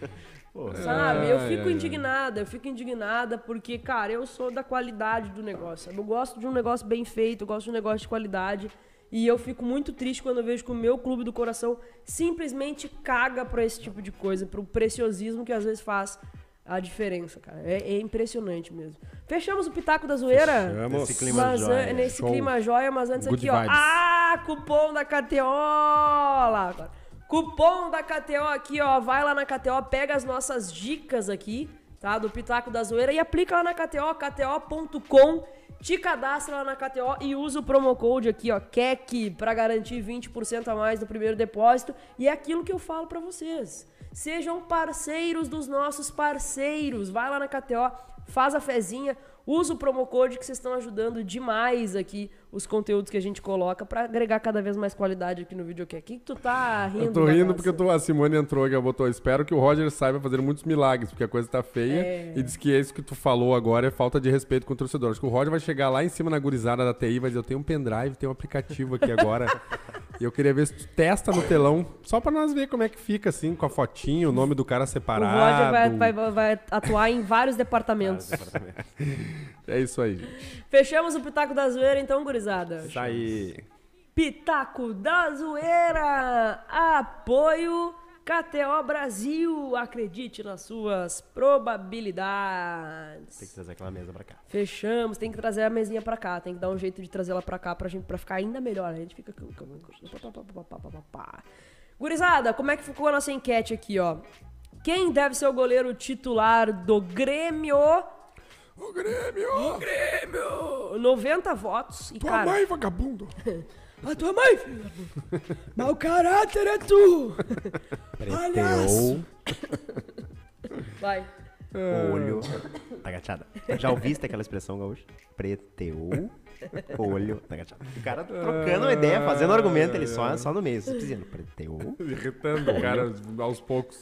Pô, Sabe? Eu fico indignada, eu fico indignada porque, cara, eu sou da qualidade do negócio. sabe? Eu gosto de um negócio bem feito, eu gosto de um negócio de qualidade. E eu fico muito triste quando eu vejo que o meu clube do coração simplesmente caga pra esse tipo de coisa, pro preciosismo que às vezes faz a diferença, cara. É, é impressionante mesmo. Fechamos o Pitaco da Zoeira? Fechamos. Nesse clima Mas, jóia. an- nesse Show. clima jóia, mas antes Good aqui, ó. vibes. Ah, cupom da agora. Cupom da KTO aqui, ó. Vai lá na KTO, pega as nossas dicas aqui, tá? Do Pitaco da Zoeira e aplica lá na KTO, kto.com. Te cadastra lá na KTO e usa o promo code aqui, ó, KEC, pra garantir 20% a mais no primeiro depósito. E é aquilo que eu falo pra vocês. Sejam parceiros dos nossos parceiros. Vai lá na KTO, faz a fezinha, usa o promo code que vocês estão ajudando demais aqui os conteúdos que a gente coloca pra agregar cada vez mais qualidade aqui no videocast. O que, que tu tá rindo? Eu tô rindo bagaça? porque tô, a Simone entrou e botou. Espero que o Roger saiba fazer muitos milagres, porque a coisa tá feia. É. E diz que isso que tu falou agora é falta de respeito com o torcedor. Acho que o Roger vai chegar lá em cima na gurizada da TI e vai dizer: Eu tenho um pendrive, tenho um aplicativo aqui agora. e eu queria ver se tu testa no telão, só pra nós ver como é que fica, assim, com a fotinha, o nome do cara O separado. Roger vai, vai- vai- vai atuar em vários departamentos. É isso aí, gente. Fechamos o Pitaco da Zoeira, então, gurizada. Isso aí. Pitaco da Zoeira! Apoio KTO Brasil. Acredite nas suas probabilidades. Tem que trazer aquela mesa pra cá. Fechamos, tem que trazer a mesinha pra cá, tem que dar um jeito de trazer ela pra cá pra gente pra ficar ainda melhor. A gente fica. Gurizada, como é que ficou a nossa enquete aqui, ó? Quem deve ser o goleiro titular do Grêmio? O Grêmio! Grêmio! 90 votos. E, Tua cara, mãe, vagabundo! a tua mãe, filho. Mau caráter é tu! Palhaço! Vai. Olho. Agachada. Já ouviste aquela expressão gaúcha? Preteou. Olho. Agachada. O cara trocando uma ideia, fazendo argumento, ele só, só no meio. Vocês dizendo, preteou. Irritando o cara aos poucos.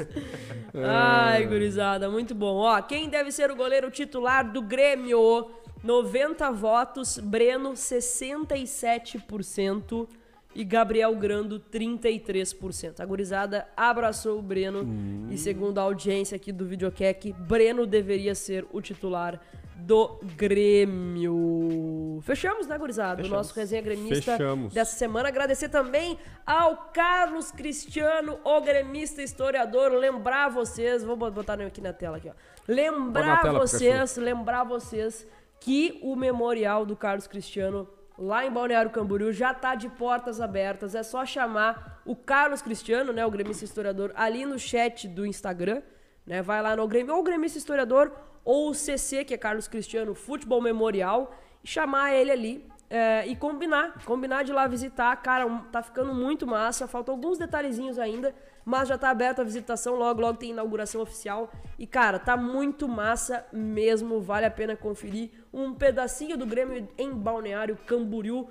Ai, gurizada, muito bom. Ó, quem deve ser o goleiro titular do Grêmio? 90 votos, Breno 67% e Gabriel Grando 33%. A gurizada abraçou o Breno e segundo a audiência aqui do videocack, Breno deveria ser o titular do Grêmio. Fechamos, né, gurizada? O nosso resenha gremista Fechamos. dessa semana. Agradecer também ao Carlos Cristiano, o gremista historiador. Lembrar vocês, vou botar aqui na tela aqui, ó. Lembrar tela, vocês, lembrar vocês que o memorial do Carlos Cristiano lá em Balneário Camboriú já tá de portas abertas. É só chamar o Carlos Cristiano, né, o gremista historiador, ali no chat do Instagram, né? Vai lá no Grêmio, ou o gremista historiador ou o CC, que é Carlos Cristiano Futebol Memorial, e chamar ele ali é, e combinar, combinar de lá visitar. Cara, tá ficando muito massa. Faltam alguns detalhezinhos ainda, mas já tá aberta a visitação. Logo, logo tem inauguração oficial. E, cara, tá muito massa mesmo. Vale a pena conferir. Um pedacinho do Grêmio em Balneário Camboriú.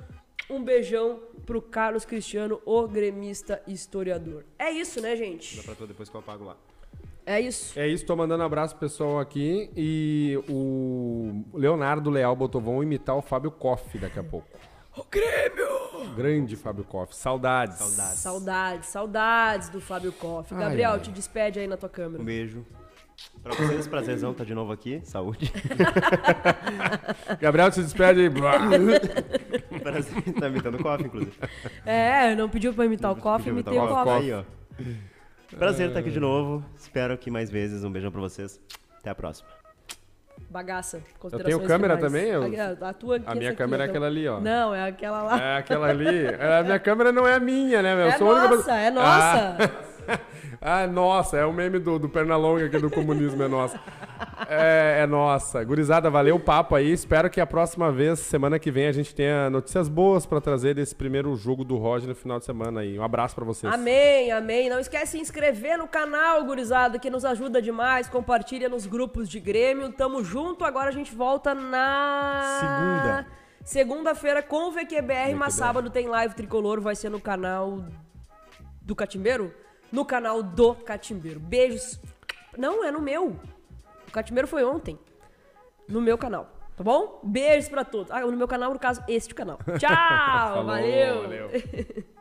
Um beijão pro Carlos Cristiano, o gremista historiador. É isso, né, gente? Pra tu depois que eu apago lá. É isso. É isso, tô mandando abraço pro pessoal aqui. E o Leonardo Leal botou, vão imitar o Fábio Koff daqui a pouco. O Grêmio! Grande Fábio Koff. Saudades. Saudades. Saudades, saudades do Fábio Koff. Ai, Gabriel, ai. te despede aí na tua câmera. Um beijo. Pra vocês, prazerzão tá de novo aqui. Saúde. Gabriel se despede aí. Prazer. tá imitando coffee, inclusive. É, não pediu pra imitar o Koff, imitei o Koff. Aí, ó. Prazer estar aqui de novo. Espero que mais vezes. Um beijão pra vocês. Até a próxima. Bagaça. Eu tenho câmera também? Eu- A, a tua A minha aqui, câmera é aquela ali, ó. Não, é aquela lá. É aquela ali. É, A minha câmera não é a minha, né, meu? Eu É sou única nossa, pessoa- é nossa. Ah, ah, nossa, é o meme do, do Pernalonga aqui do comunismo, é nossa. É, é nossa. Gurizada, valeu o papo aí. Espero que a próxima vez, semana que vem, a gente tenha notícias boas pra trazer desse primeiro jogo do Roger no final de semana aí. Um abraço pra vocês. Amém, amém. Não esquece de se inscrever no canal, gurizada, que nos ajuda demais. Compartilha nos grupos de Grêmio. Tamo junto. Agora a gente volta na... Segunda. Segunda-feira com o VQBR, mas sábado tem live tricolor. Vai ser no canal do Catimbeiro? No canal do Catimbeiro. Beijos. Não, é no meu. O Catimbeiro foi ontem. No meu canal. Tá bom? Beijos pra todos. Ah, no meu canal, no caso, este canal. Tchau! Falou, valeu. valeu.